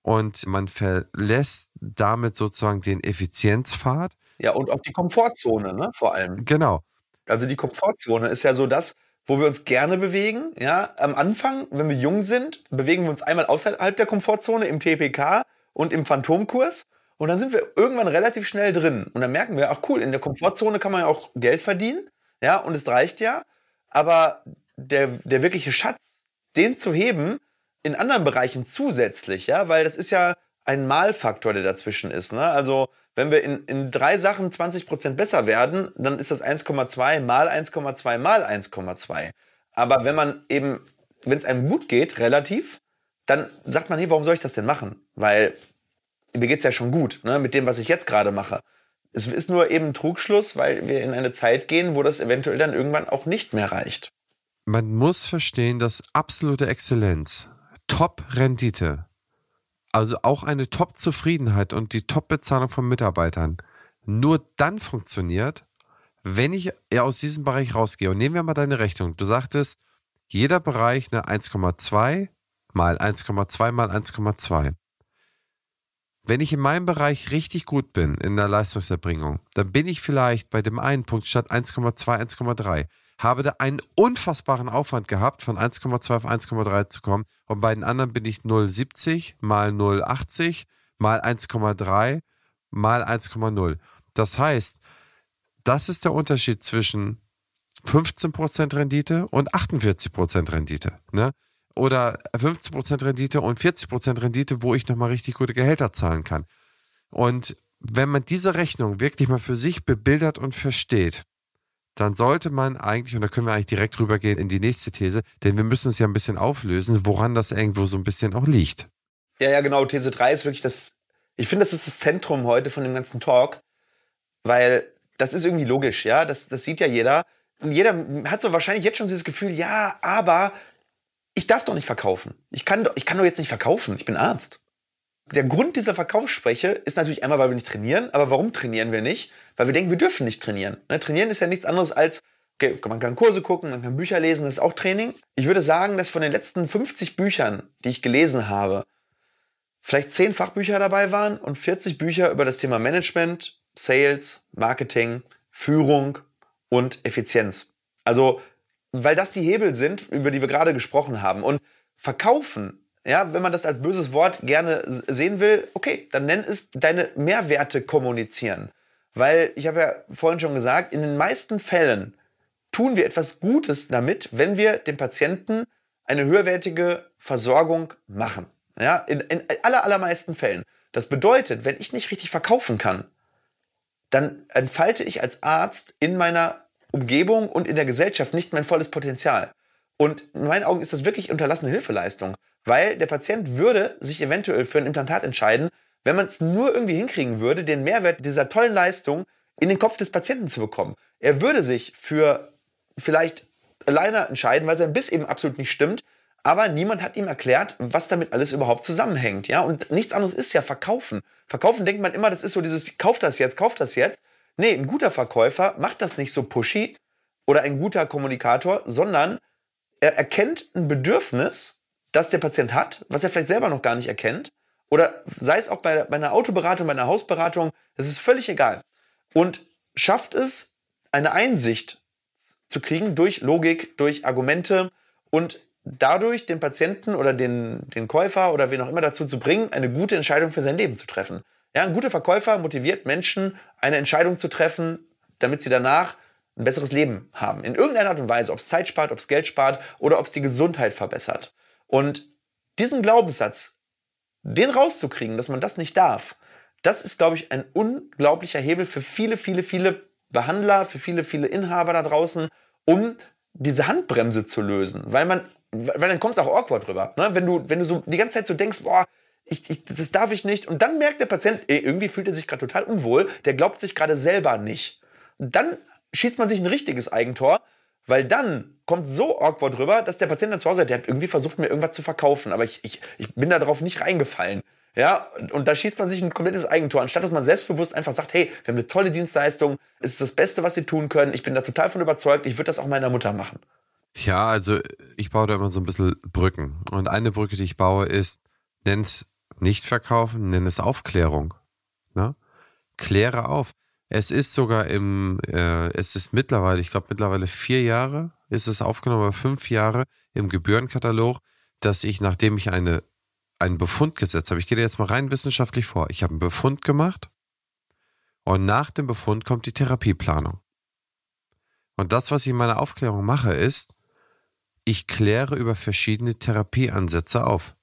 und man verlässt damit sozusagen den Effizienzpfad. Ja, und auch die Komfortzone, ne, vor allem. Genau. Also die Komfortzone ist ja so das, wo wir uns gerne bewegen. Ja, am Anfang, wenn wir jung sind, bewegen wir uns einmal außerhalb der Komfortzone im TPK und im Phantomkurs. Und dann sind wir irgendwann relativ schnell drin. Und dann merken wir, ach cool, in der Komfortzone kann man ja auch Geld verdienen. Ja, und es reicht ja. Aber der, der wirkliche Schatz, den zu heben, in anderen Bereichen zusätzlich, ja, weil das ist ja ein Malfaktor, der dazwischen ist. Ne? Also wenn wir in, in drei Sachen 20% besser werden, dann ist das 1,2 mal 1,2 mal 1,2. Aber wenn man eben, wenn es einem gut geht, relativ, dann sagt man, hey, warum soll ich das denn machen? Weil mir geht es ja schon gut, ne, mit dem, was ich jetzt gerade mache. Es ist nur eben Trugschluss, weil wir in eine Zeit gehen, wo das eventuell dann irgendwann auch nicht mehr reicht. Man muss verstehen, dass absolute Exzellenz Top-Rendite, also auch eine Top-Zufriedenheit und die Top-Bezahlung von Mitarbeitern nur dann funktioniert, wenn ich aus diesem Bereich rausgehe. Und nehmen wir mal deine Rechnung. Du sagtest, jeder Bereich eine 1,2 mal 1,2 mal 1,2. Wenn ich in meinem Bereich richtig gut bin in der Leistungserbringung, dann bin ich vielleicht bei dem einen Punkt statt 1,2, 1,3 habe da einen unfassbaren Aufwand gehabt, von 1,2 auf 1,3 zu kommen. Und bei den anderen bin ich 0,70 mal 0,80 mal 1,3 mal 1,0. Das heißt, das ist der Unterschied zwischen 15% Rendite und 48% Rendite. Ne? Oder 15% Rendite und 40% Rendite, wo ich nochmal richtig gute Gehälter zahlen kann. Und wenn man diese Rechnung wirklich mal für sich bebildert und versteht, dann sollte man eigentlich, und da können wir eigentlich direkt rübergehen in die nächste These, denn wir müssen es ja ein bisschen auflösen, woran das irgendwo so ein bisschen auch liegt. Ja, ja, genau. These 3 ist wirklich das, ich finde, das ist das Zentrum heute von dem ganzen Talk, weil das ist irgendwie logisch, ja, das, das sieht ja jeder. Und jeder hat so wahrscheinlich jetzt schon dieses Gefühl, ja, aber ich darf doch nicht verkaufen. Ich kann doch, ich kann doch jetzt nicht verkaufen. Ich bin Arzt der Grund dieser Verkaufsspreche ist natürlich einmal, weil wir nicht trainieren. Aber warum trainieren wir nicht? Weil wir denken, wir dürfen nicht trainieren. Ne? Trainieren ist ja nichts anderes als, okay, man kann Kurse gucken, man kann Bücher lesen, das ist auch Training. Ich würde sagen, dass von den letzten 50 Büchern, die ich gelesen habe, vielleicht 10 Fachbücher dabei waren und 40 Bücher über das Thema Management, Sales, Marketing, Führung und Effizienz. Also, weil das die Hebel sind, über die wir gerade gesprochen haben. Und Verkaufen ja, wenn man das als böses Wort gerne sehen will, okay, dann nenn es deine Mehrwerte kommunizieren. Weil ich habe ja vorhin schon gesagt, in den meisten Fällen tun wir etwas Gutes damit, wenn wir dem Patienten eine höherwertige Versorgung machen. Ja, in, in aller, allermeisten Fällen. Das bedeutet, wenn ich nicht richtig verkaufen kann, dann entfalte ich als Arzt in meiner Umgebung und in der Gesellschaft nicht mein volles Potenzial. Und in meinen Augen ist das wirklich unterlassene Hilfeleistung weil der Patient würde sich eventuell für ein Implantat entscheiden, wenn man es nur irgendwie hinkriegen würde, den Mehrwert dieser tollen Leistung in den Kopf des Patienten zu bekommen. Er würde sich für vielleicht alleine entscheiden, weil sein Biss eben absolut nicht stimmt, aber niemand hat ihm erklärt, was damit alles überhaupt zusammenhängt, ja? Und nichts anderes ist ja verkaufen. Verkaufen denkt man immer, das ist so dieses kauf das jetzt, kauf das jetzt. Nee, ein guter Verkäufer macht das nicht so pushy oder ein guter Kommunikator, sondern er erkennt ein Bedürfnis das der Patient hat, was er vielleicht selber noch gar nicht erkennt. Oder sei es auch bei, bei einer Autoberatung, bei einer Hausberatung, das ist völlig egal. Und schafft es, eine Einsicht zu kriegen durch Logik, durch Argumente und dadurch den Patienten oder den, den Käufer oder wen auch immer dazu zu bringen, eine gute Entscheidung für sein Leben zu treffen. Ja, ein guter Verkäufer motiviert Menschen, eine Entscheidung zu treffen, damit sie danach ein besseres Leben haben. In irgendeiner Art und Weise, ob es Zeit spart, ob es Geld spart oder ob es die Gesundheit verbessert. Und diesen Glaubenssatz, den rauszukriegen, dass man das nicht darf, das ist, glaube ich, ein unglaublicher Hebel für viele, viele, viele Behandler, für viele, viele Inhaber da draußen, um diese Handbremse zu lösen. Weil man weil dann kommt es auch awkward rüber. Ne? Wenn, du, wenn du so die ganze Zeit so denkst, boah, ich, ich, das darf ich nicht. Und dann merkt der Patient, ey, irgendwie fühlt er sich gerade total unwohl, der glaubt sich gerade selber nicht. Und dann schießt man sich ein richtiges Eigentor, weil dann kommt so awkward rüber, dass der Patient dann zu Hause hat, der hat irgendwie versucht, mir irgendwas zu verkaufen, aber ich, ich, ich bin darauf nicht reingefallen. Ja, und da schießt man sich ein komplettes Eigentor, anstatt dass man selbstbewusst einfach sagt, hey, wir haben eine tolle Dienstleistung, es ist das Beste, was sie tun können, ich bin da total von überzeugt, ich würde das auch meiner Mutter machen. Ja, also ich baue da immer so ein bisschen Brücken. Und eine Brücke, die ich baue, ist, nenn es nicht verkaufen, nenn es Aufklärung. Ne? Kläre auf. Es ist sogar im, äh, es ist mittlerweile, ich glaube mittlerweile vier Jahre ist es aufgenommen, aber fünf Jahre im Gebührenkatalog, dass ich, nachdem ich eine, einen Befund gesetzt habe, ich gehe jetzt mal rein wissenschaftlich vor, ich habe einen Befund gemacht und nach dem Befund kommt die Therapieplanung. Und das, was ich in meiner Aufklärung mache, ist, ich kläre über verschiedene Therapieansätze auf.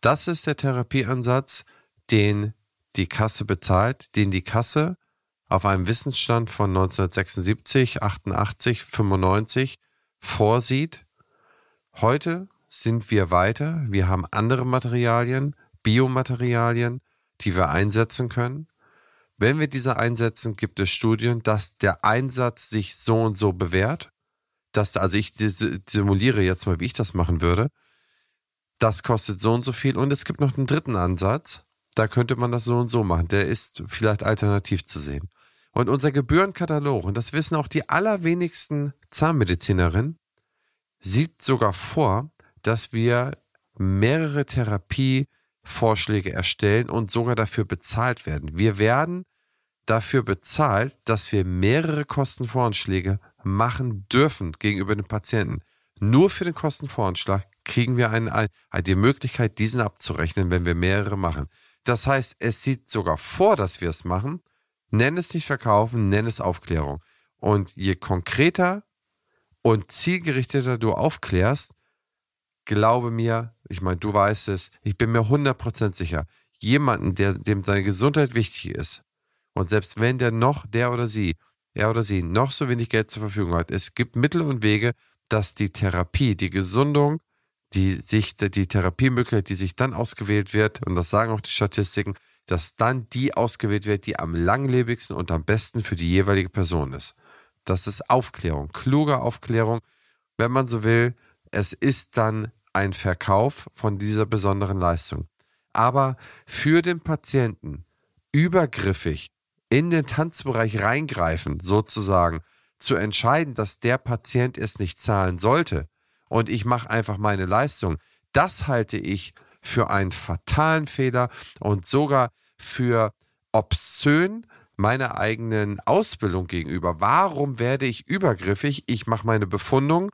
Das ist der Therapieansatz, den die Kasse bezahlt, den die Kasse auf einem Wissensstand von 1976, 88, 95 vorsieht. Heute sind wir weiter. Wir haben andere Materialien, Biomaterialien, die wir einsetzen können. Wenn wir diese einsetzen, gibt es Studien, dass der Einsatz sich so und so bewährt. Dass, also ich simuliere jetzt mal, wie ich das machen würde. Das kostet so und so viel. Und es gibt noch einen dritten Ansatz. Da könnte man das so und so machen. Der ist vielleicht alternativ zu sehen. Und unser Gebührenkatalog, und das wissen auch die allerwenigsten Zahnmedizinerinnen, sieht sogar vor, dass wir mehrere Therapievorschläge erstellen und sogar dafür bezahlt werden. Wir werden dafür bezahlt, dass wir mehrere Kostenvoranschläge machen dürfen gegenüber den Patienten. Nur für den Kostenvoranschlag kriegen wir eine, eine, die Möglichkeit, diesen abzurechnen, wenn wir mehrere machen. Das heißt, es sieht sogar vor, dass wir es machen, Nenn es nicht verkaufen, nenn es Aufklärung. Und je konkreter und zielgerichteter du aufklärst, glaube mir, ich meine, du weißt es, ich bin mir 100% sicher, jemanden, der, dem seine Gesundheit wichtig ist, und selbst wenn der noch, der oder sie, er oder sie noch so wenig Geld zur Verfügung hat, es gibt Mittel und Wege, dass die Therapie, die Gesundung, die sich, die Therapiemöglichkeit, die sich dann ausgewählt wird, und das sagen auch die Statistiken, dass dann die ausgewählt wird, die am langlebigsten und am besten für die jeweilige Person ist. Das ist Aufklärung, kluge Aufklärung. Wenn man so will, es ist dann ein Verkauf von dieser besonderen Leistung. Aber für den Patienten übergriffig in den Tanzbereich reingreifen, sozusagen, zu entscheiden, dass der Patient es nicht zahlen sollte und ich mache einfach meine Leistung, das halte ich für einen fatalen Fehler und sogar für obszön meiner eigenen Ausbildung gegenüber. Warum werde ich übergriffig? Ich mache meine Befundung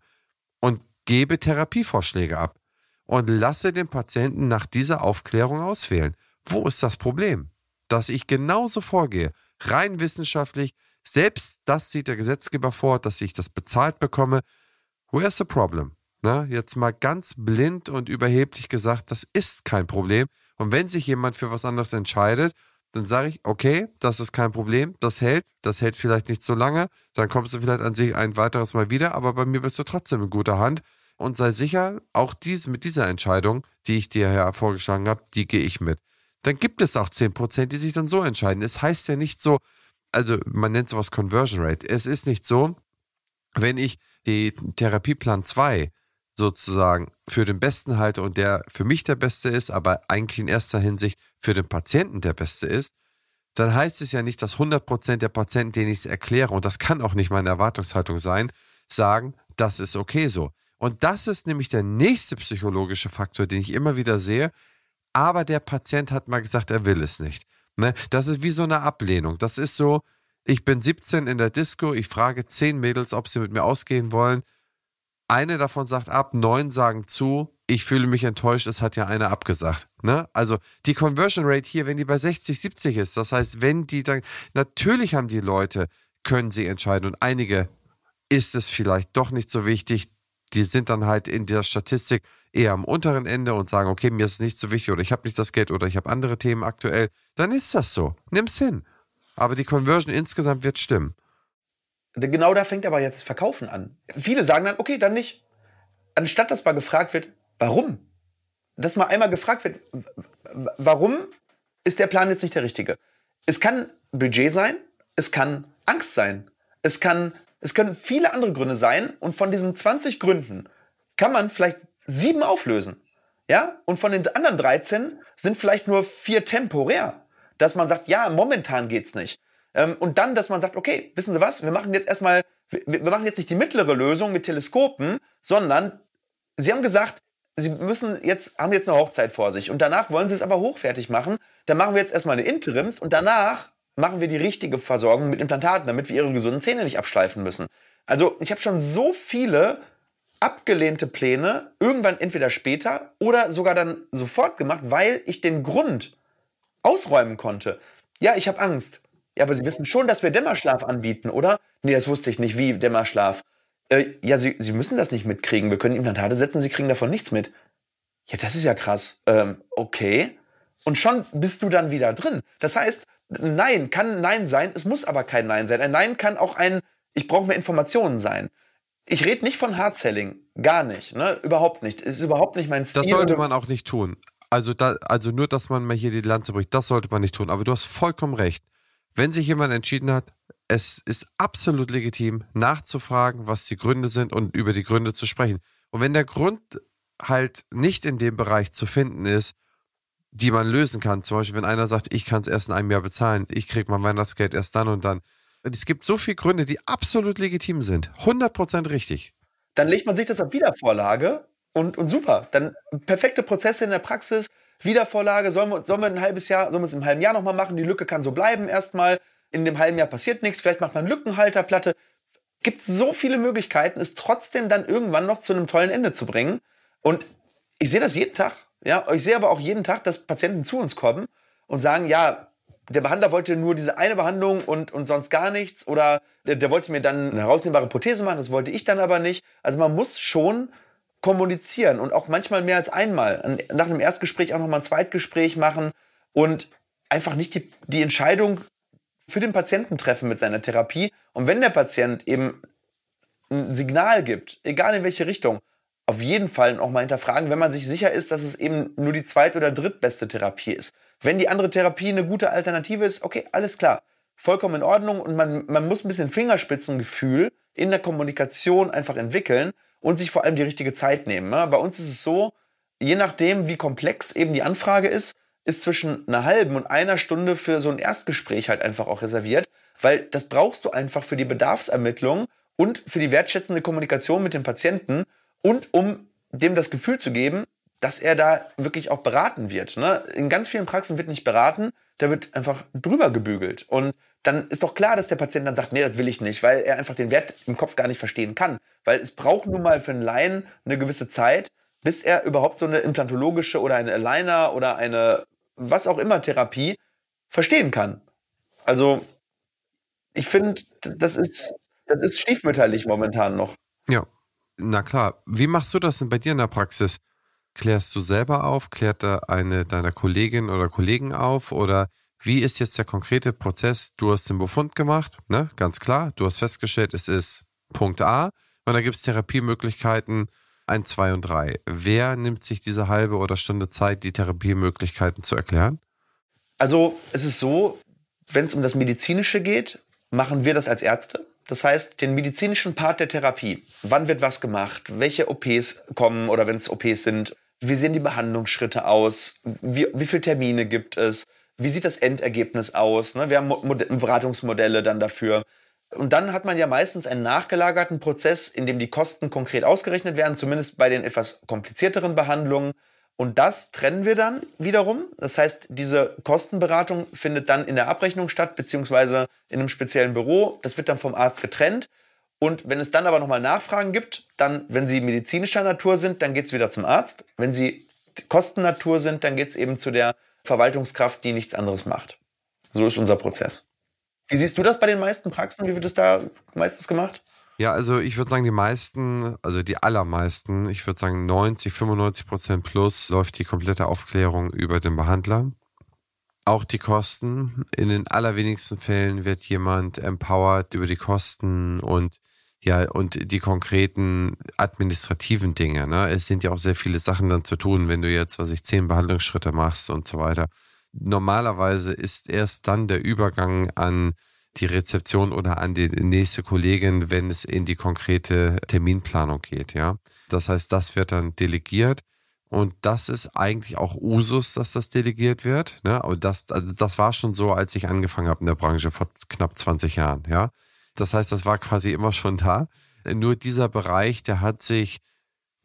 und gebe Therapievorschläge ab und lasse den Patienten nach dieser Aufklärung auswählen. Wo ist das Problem? Dass ich genauso vorgehe, rein wissenschaftlich, selbst das sieht der Gesetzgeber vor, dass ich das bezahlt bekomme. Where's the problem? Na, jetzt mal ganz blind und überheblich gesagt, das ist kein Problem. Und wenn sich jemand für was anderes entscheidet, dann sage ich, okay, das ist kein Problem, das hält, das hält vielleicht nicht so lange, dann kommst du vielleicht an sich ein weiteres Mal wieder, aber bei mir bist du trotzdem in guter Hand. Und sei sicher, auch dies, mit dieser Entscheidung, die ich dir ja vorgeschlagen habe, die gehe ich mit. Dann gibt es auch 10%, die sich dann so entscheiden. Es heißt ja nicht so, also man nennt sowas Conversion Rate. Es ist nicht so, wenn ich die Therapieplan 2 sozusagen für den Besten halte und der für mich der Beste ist, aber eigentlich in erster Hinsicht für den Patienten der Beste ist, dann heißt es ja nicht, dass 100% der Patienten, denen ich es erkläre, und das kann auch nicht meine Erwartungshaltung sein, sagen, das ist okay so. Und das ist nämlich der nächste psychologische Faktor, den ich immer wieder sehe. Aber der Patient hat mal gesagt, er will es nicht. Ne? Das ist wie so eine Ablehnung. Das ist so, ich bin 17 in der Disco, ich frage 10 Mädels, ob sie mit mir ausgehen wollen. Eine davon sagt ab, neun sagen zu. Ich fühle mich enttäuscht, es hat ja einer abgesagt. Ne? Also die Conversion Rate hier, wenn die bei 60, 70 ist, das heißt, wenn die dann, natürlich haben die Leute, können sie entscheiden und einige ist es vielleicht doch nicht so wichtig. Die sind dann halt in der Statistik eher am unteren Ende und sagen, okay, mir ist es nicht so wichtig oder ich habe nicht das Geld oder ich habe andere Themen aktuell. Dann ist das so. Nimm's hin. Aber die Conversion insgesamt wird stimmen. Genau da fängt aber jetzt das Verkaufen an. Viele sagen dann, okay, dann nicht. anstatt dass mal gefragt wird, warum? Dass mal einmal gefragt wird, warum ist der Plan jetzt nicht der richtige? Es kann Budget sein, es kann Angst sein, es kann, es können viele andere Gründe sein und von diesen 20 Gründen kann man vielleicht sieben auflösen. Ja? Und von den anderen 13 sind vielleicht nur vier temporär. Dass man sagt, ja, momentan geht's nicht. Ähm, und dann, dass man sagt, okay, wissen Sie was, wir machen jetzt erstmal, wir, machen jetzt nicht die mittlere Lösung mit Teleskopen, sondern Sie haben gesagt, Sie müssen jetzt, haben jetzt eine Hochzeit vor sich und danach wollen Sie es aber hochfertig machen. Dann machen wir jetzt erstmal eine Interims und danach machen wir die richtige Versorgung mit Implantaten, damit wir Ihre gesunden Zähne nicht abschleifen müssen. Also ich habe schon so viele abgelehnte Pläne irgendwann entweder später oder sogar dann sofort gemacht, weil ich den Grund ausräumen konnte. Ja, ich habe Angst. Ja, aber Sie wissen schon, dass wir Dämmerschlaf anbieten, oder? Nee, das wusste ich nicht. Wie Dämmerschlaf? Äh, ja, Sie, Sie müssen das nicht mitkriegen. Wir können Implantate setzen, Sie kriegen davon nichts mit. Ja, das ist ja krass. Ähm, okay. Und schon bist du dann wieder drin. Das heißt, Nein kann Nein sein, es muss aber kein Nein sein. Ein Nein kann auch ein, ich brauche mehr Informationen sein. Ich rede nicht von Hardselling, gar nicht, ne? überhaupt nicht. Es ist überhaupt nicht mein Stil. Das sollte man auch nicht tun. Also, da, also nur, dass man mal hier die Lanze bricht, das sollte man nicht tun. Aber du hast vollkommen recht. Wenn sich jemand entschieden hat, es ist absolut legitim, nachzufragen, was die Gründe sind und über die Gründe zu sprechen. Und wenn der Grund halt nicht in dem Bereich zu finden ist, die man lösen kann, zum Beispiel, wenn einer sagt, ich kann es erst in einem Jahr bezahlen, ich kriege mein Weihnachtsgeld erst dann und dann. Es gibt so viele Gründe, die absolut legitim sind. 100% richtig. Dann legt man sich das auf Wiedervorlage und, und super. Dann perfekte Prozesse in der Praxis, Wiedervorlage, sollen wir, sollen wir ein halbes Jahr, sollen wir es im halben Jahr nochmal machen? Die Lücke kann so bleiben erstmal. In dem halben Jahr passiert nichts. Vielleicht macht man Lückenhalterplatte. Gibt so viele Möglichkeiten, es trotzdem dann irgendwann noch zu einem tollen Ende zu bringen. Und ich sehe das jeden Tag. Ja, ich sehe aber auch jeden Tag, dass Patienten zu uns kommen und sagen, ja, der Behandler wollte nur diese eine Behandlung und, und sonst gar nichts oder der, der wollte mir dann eine herausnehmbare Prothese machen, das wollte ich dann aber nicht. Also man muss schon kommunizieren und auch manchmal mehr als einmal. Nach einem Erstgespräch auch nochmal ein Zweitgespräch machen und einfach nicht die, die Entscheidung für den Patienten treffen mit seiner Therapie. Und wenn der Patient eben ein Signal gibt, egal in welche Richtung, auf jeden Fall auch mal hinterfragen, wenn man sich sicher ist, dass es eben nur die zweit- oder drittbeste Therapie ist. Wenn die andere Therapie eine gute Alternative ist, okay, alles klar. Vollkommen in Ordnung und man, man muss ein bisschen Fingerspitzengefühl in der Kommunikation einfach entwickeln und sich vor allem die richtige Zeit nehmen. Ne? Bei uns ist es so, je nachdem, wie komplex eben die Anfrage ist, ist zwischen einer halben und einer Stunde für so ein Erstgespräch halt einfach auch reserviert, weil das brauchst du einfach für die Bedarfsermittlung und für die wertschätzende Kommunikation mit dem Patienten und um dem das Gefühl zu geben, dass er da wirklich auch beraten wird. Ne? In ganz vielen Praxen wird nicht beraten, da wird einfach drüber gebügelt. Und dann ist doch klar, dass der Patient dann sagt, nee, das will ich nicht, weil er einfach den Wert im Kopf gar nicht verstehen kann. Weil es braucht nun mal für einen Laien eine gewisse Zeit, bis er überhaupt so eine implantologische oder eine Aligner oder eine was auch immer Therapie verstehen kann. Also ich finde, das ist, das ist stiefmütterlich momentan noch. Ja, na klar. Wie machst du das denn bei dir in der Praxis? Klärst du selber auf? Klärt da eine deiner Kolleginnen oder Kollegen auf? Oder wie ist jetzt der konkrete Prozess? Du hast den Befund gemacht, ne? Ganz klar. Du hast festgestellt, es ist Punkt A. Und da gibt es Therapiemöglichkeiten 1, 2 und 3. Wer nimmt sich diese halbe oder Stunde Zeit, die Therapiemöglichkeiten zu erklären? Also es ist so, wenn es um das Medizinische geht, machen wir das als Ärzte. Das heißt, den medizinischen Part der Therapie. Wann wird was gemacht? Welche OPs kommen oder wenn es OPs sind? Wie sehen die Behandlungsschritte aus? Wie, wie viele Termine gibt es? Wie sieht das Endergebnis aus? Ne? Wir haben Mod Beratungsmodelle dann dafür. Und dann hat man ja meistens einen nachgelagerten Prozess, in dem die Kosten konkret ausgerechnet werden, zumindest bei den etwas komplizierteren Behandlungen. Und das trennen wir dann wiederum. Das heißt, diese Kostenberatung findet dann in der Abrechnung statt, beziehungsweise in einem speziellen Büro. Das wird dann vom Arzt getrennt. Und wenn es dann aber nochmal Nachfragen gibt, dann, wenn sie medizinischer Natur sind, dann geht es wieder zum Arzt. Wenn sie Kostennatur sind, dann geht es eben zu der Verwaltungskraft, die nichts anderes macht. So ist unser Prozess. Wie siehst du das bei den meisten Praxen? Wie wird es da meistens gemacht? Ja, also ich würde sagen, die meisten, also die allermeisten, ich würde sagen 90, 95 Prozent plus läuft die komplette Aufklärung über den Behandler. Auch die Kosten. In den allerwenigsten Fällen wird jemand empowered über die Kosten und Ja, und die konkreten administrativen Dinge. Ne? Es sind ja auch sehr viele Sachen dann zu tun, wenn du jetzt, was ich, zehn Behandlungsschritte machst und so weiter. Normalerweise ist erst dann der Übergang an die Rezeption oder an die nächste Kollegin, wenn es in die konkrete Terminplanung geht, ja. Das heißt, das wird dann delegiert. Und das ist eigentlich auch Usus, dass das delegiert wird. Ne? Und das, also das war schon so, als ich angefangen habe in der Branche vor knapp 20 Jahren. Ja, das heißt, das war quasi immer schon da. Nur dieser Bereich, der hat sich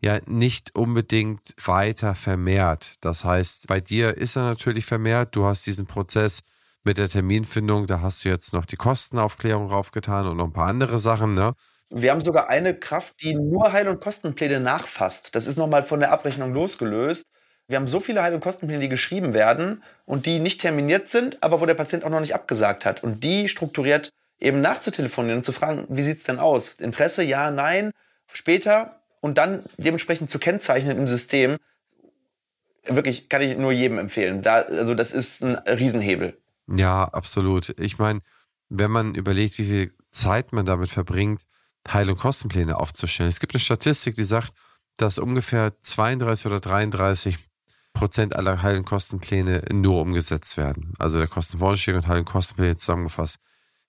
ja nicht unbedingt weiter vermehrt. Das heißt, bei dir ist er natürlich vermehrt. Du hast diesen Prozess mit der Terminfindung, da hast du jetzt noch die Kostenaufklärung raufgetan und noch ein paar andere Sachen, ne? Wir haben sogar eine Kraft, die nur Heil- und Kostenpläne nachfasst. Das ist nochmal von der Abrechnung losgelöst. Wir haben so viele Heil- und Kostenpläne, die geschrieben werden und die nicht terminiert sind, aber wo der Patient auch noch nicht abgesagt hat. Und die strukturiert eben nachzutelefonieren und zu fragen, wie sieht es denn aus? Interesse, ja, nein, später und dann dementsprechend zu kennzeichnen im System. Wirklich kann ich nur jedem empfehlen. Da, also das ist ein Riesenhebel. Ja, absolut. Ich meine, wenn man überlegt, wie viel Zeit man damit verbringt, Heil- und Kostenpläne aufzustellen. Es gibt eine Statistik, die sagt, dass ungefähr 32 oder 33 Prozent aller Heil- und Kostenpläne nur umgesetzt werden. Also der Kostenvoranschlag und Heil- und Kostenpläne zusammengefasst.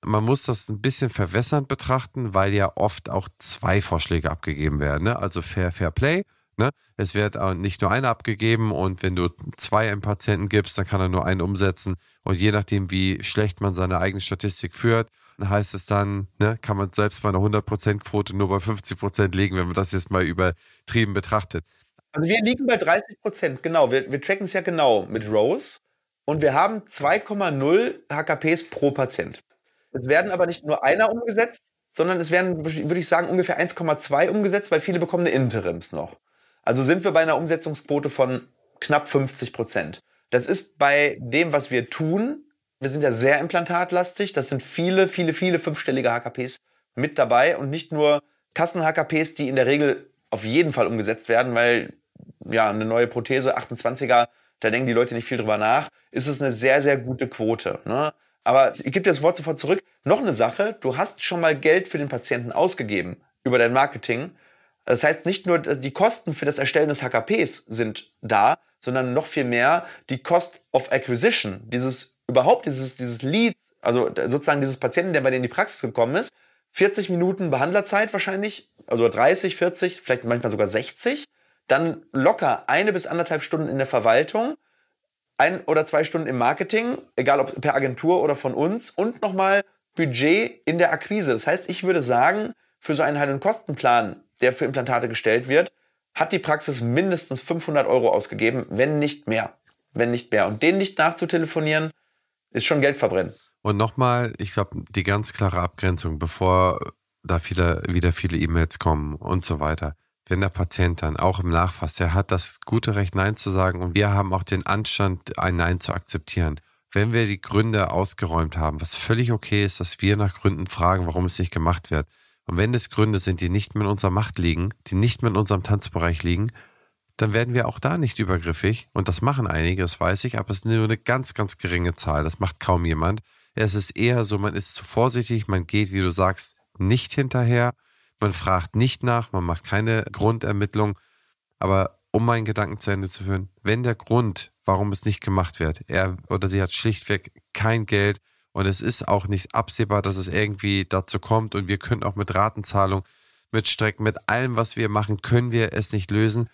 Man muss das ein bisschen verwässernd betrachten, weil ja oft auch zwei Vorschläge abgegeben werden. Ne? Also Fair, Fair Play Ne? Es wird nicht nur einer abgegeben und wenn du zwei einem Patienten gibst, dann kann er nur einen umsetzen. Und je nachdem, wie schlecht man seine eigene Statistik führt, heißt es dann, ne, kann man selbst bei einer 100%-Quote nur bei 50% liegen, wenn man das jetzt mal übertrieben betrachtet. Also wir liegen bei 30%, genau. Wir, wir tracken es ja genau mit Rose und wir haben 2,0 HKPs pro Patient. Es werden aber nicht nur einer umgesetzt, sondern es werden, würde ich sagen, ungefähr 1,2 umgesetzt, weil viele bekommen eine Interims noch. Also sind wir bei einer Umsetzungsquote von knapp 50 Prozent. Das ist bei dem, was wir tun, wir sind ja sehr implantatlastig, das sind viele, viele, viele fünfstellige HKPs mit dabei und nicht nur Kassen-HKPs, die in der Regel auf jeden Fall umgesetzt werden, weil ja, eine neue Prothese, 28er, da denken die Leute nicht viel drüber nach, ist es eine sehr, sehr gute Quote. Ne? Aber ich gebe dir das Wort sofort zurück. Noch eine Sache, du hast schon mal Geld für den Patienten ausgegeben über dein Marketing. Das heißt, nicht nur die Kosten für das Erstellen des HKPs sind da, sondern noch viel mehr die Cost of Acquisition, dieses überhaupt dieses, dieses Leads, also sozusagen dieses Patienten, der bei dir in die Praxis gekommen ist, 40 Minuten Behandlerzeit wahrscheinlich, also 30, 40, vielleicht manchmal sogar 60, dann locker eine bis anderthalb Stunden in der Verwaltung, ein oder zwei Stunden im Marketing, egal ob per Agentur oder von uns und nochmal Budget in der Akquise. Das heißt, ich würde sagen, für so einen Heil- und Kostenplan der für Implantate gestellt wird, hat die Praxis mindestens 500 Euro ausgegeben, wenn nicht mehr. Wenn nicht mehr. Und den nicht nachzutelefonieren, ist schon Geld verbrennen. Und nochmal, ich glaube, die ganz klare Abgrenzung, bevor da viele, wieder viele E-Mails kommen und so weiter. Wenn der Patient dann auch im Nachfass, der hat das gute Recht, Nein zu sagen und wir haben auch den Anstand, ein Nein zu akzeptieren. Wenn wir die Gründe ausgeräumt haben, was völlig okay ist, dass wir nach Gründen fragen, warum es nicht gemacht wird, und wenn es Gründe sind, die nicht mehr in unserer Macht liegen, die nicht mehr in unserem Tanzbereich liegen, dann werden wir auch da nicht übergriffig. Und das machen einige, das weiß ich, aber es ist nur eine ganz, ganz geringe Zahl. Das macht kaum jemand. Es ist eher so, man ist zu vorsichtig, man geht, wie du sagst, nicht hinterher, man fragt nicht nach, man macht keine Grundermittlung. Aber um meinen Gedanken zu Ende zu führen, wenn der Grund, warum es nicht gemacht wird, er oder sie hat schlichtweg kein Geld, und es ist auch nicht absehbar, dass es irgendwie dazu kommt. Und wir können auch mit Ratenzahlung, mit Strecken, mit allem, was wir machen, können wir es nicht lösen.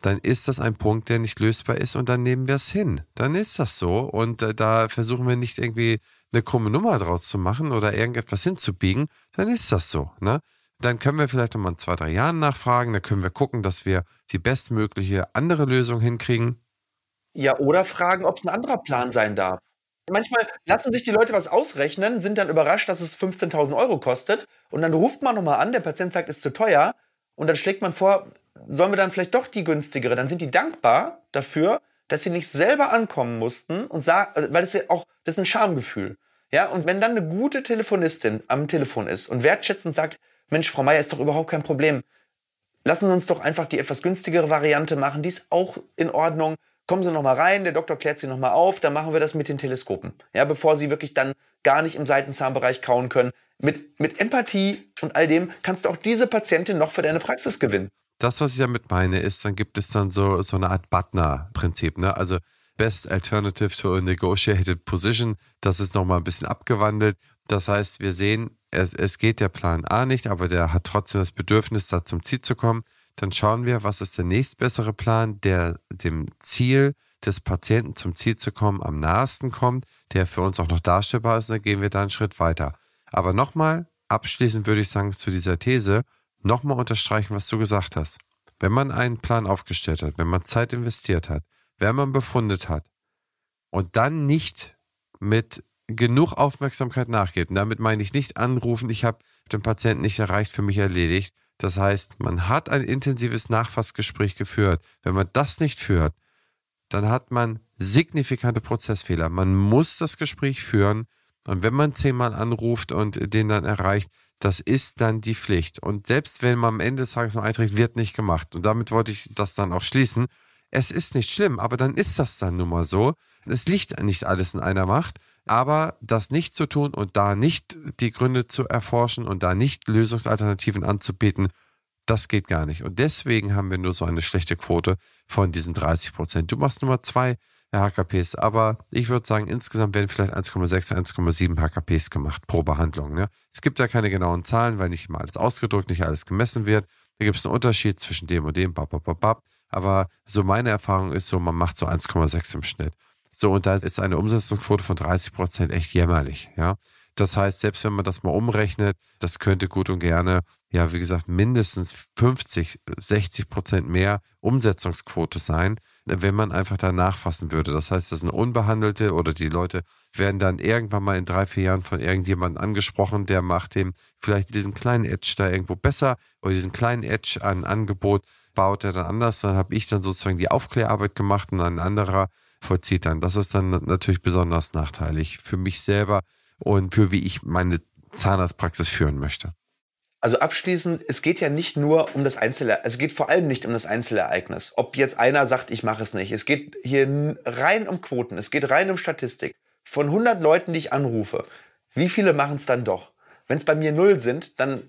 Dann ist das ein Punkt, der nicht lösbar ist und dann nehmen wir es hin. Dann ist das so. Und äh, da versuchen wir nicht irgendwie eine krumme Nummer draus zu machen oder irgendetwas hinzubiegen. Dann ist das so. Ne? Dann können wir vielleicht nochmal in zwei, drei Jahren nachfragen. Dann können wir gucken, dass wir die bestmögliche andere Lösung hinkriegen. Ja, oder fragen, ob es ein anderer Plan sein darf. Manchmal lassen sich die Leute was ausrechnen, sind dann überrascht, dass es 15.000 Euro kostet. Und dann ruft man nochmal an, der Patient sagt, es ist zu teuer. Und dann schlägt man vor, sollen wir dann vielleicht doch die günstigere? Dann sind die dankbar dafür, dass sie nicht selber ankommen mussten und sagen, also, weil das ja auch, das ist ein Schamgefühl. Ja, und wenn dann eine gute Telefonistin am Telefon ist und wertschätzend sagt, Mensch, Frau Meier, ist doch überhaupt kein Problem. Lassen Sie uns doch einfach die etwas günstigere Variante machen, die ist auch in Ordnung kommen Sie noch mal rein, der Doktor klärt Sie noch mal auf, dann machen wir das mit den Teleskopen. Ja, bevor Sie wirklich dann gar nicht im Seitenzahnbereich kauen können. mit, mit Empathie und all dem kannst du auch diese Patientin noch für deine Praxis gewinnen. Das, was ich damit meine, ist, dann gibt es dann so, so eine Art Butner-Prinzip. Ne? Also Best Alternative to a Negotiated Position, das ist nochmal ein bisschen abgewandelt. Das heißt, wir sehen, es, es geht der Plan A nicht, aber der hat trotzdem das Bedürfnis, da zum Ziel zu kommen. Dann schauen wir, was ist der nächstbessere Plan, der dem Ziel des Patienten zum Ziel zu kommen am nahesten kommt, der für uns auch noch darstellbar ist, dann gehen wir da einen Schritt weiter. Aber nochmal, abschließend würde ich sagen, zu dieser These, nochmal unterstreichen, was du gesagt hast. Wenn man einen Plan aufgestellt hat, wenn man Zeit investiert hat, wenn man befundet hat und dann nicht mit genug Aufmerksamkeit nachgeht, und damit meine ich nicht anrufen, ich habe den Patienten nicht erreicht, für mich erledigt. Das heißt, man hat ein intensives Nachfassgespräch geführt. Wenn man das nicht führt, dann hat man signifikante Prozessfehler. Man muss das Gespräch führen und wenn man zehnmal anruft und den dann erreicht, das ist dann die Pflicht. Und selbst wenn man am Ende des Tages noch einträgt, wird nicht gemacht. Und damit wollte ich das dann auch schließen. Es ist nicht schlimm, aber dann ist das dann nun mal so. Es liegt nicht alles in einer Macht. Aber das nicht zu tun und da nicht die Gründe zu erforschen und da nicht Lösungsalternativen anzubieten, das geht gar nicht. Und deswegen haben wir nur so eine schlechte Quote von diesen 30 Prozent. Du machst Nummer zwei HKPs, aber ich würde sagen, insgesamt werden vielleicht 1,6, 1,7 HKPs gemacht pro Behandlung. Ne? Es gibt da keine genauen Zahlen, weil nicht immer alles ausgedrückt, nicht alles gemessen wird. Da gibt es einen Unterschied zwischen dem und dem, bap, bap, bap, aber so meine Erfahrung ist so, man macht so 1,6 im Schnitt. So, und da ist eine Umsetzungsquote von 30 Prozent echt jämmerlich, ja. Das heißt, selbst wenn man das mal umrechnet, das könnte gut und gerne, ja, wie gesagt, mindestens 50, 60 Prozent mehr Umsetzungsquote sein, wenn man einfach da nachfassen würde. Das heißt, das sind Unbehandelte oder die Leute werden dann irgendwann mal in drei, vier Jahren von irgendjemandem angesprochen, der macht dem vielleicht diesen kleinen Edge da irgendwo besser oder diesen kleinen Edge an Angebot baut er dann anders. Dann habe ich dann sozusagen die Aufklärarbeit gemacht und ein anderer vollzieht dann. Das ist dann natürlich besonders nachteilig für mich selber und für wie ich meine Zahnarztpraxis führen möchte. Also abschließend, es geht ja nicht nur um das Einzele, es geht vor allem nicht um das Einzelereignis. Ob jetzt einer sagt, ich mache es nicht. Es geht hier rein um Quoten, es geht rein um Statistik. Von 100 Leuten, die ich anrufe, wie viele machen es dann doch? Wenn es bei mir null sind, dann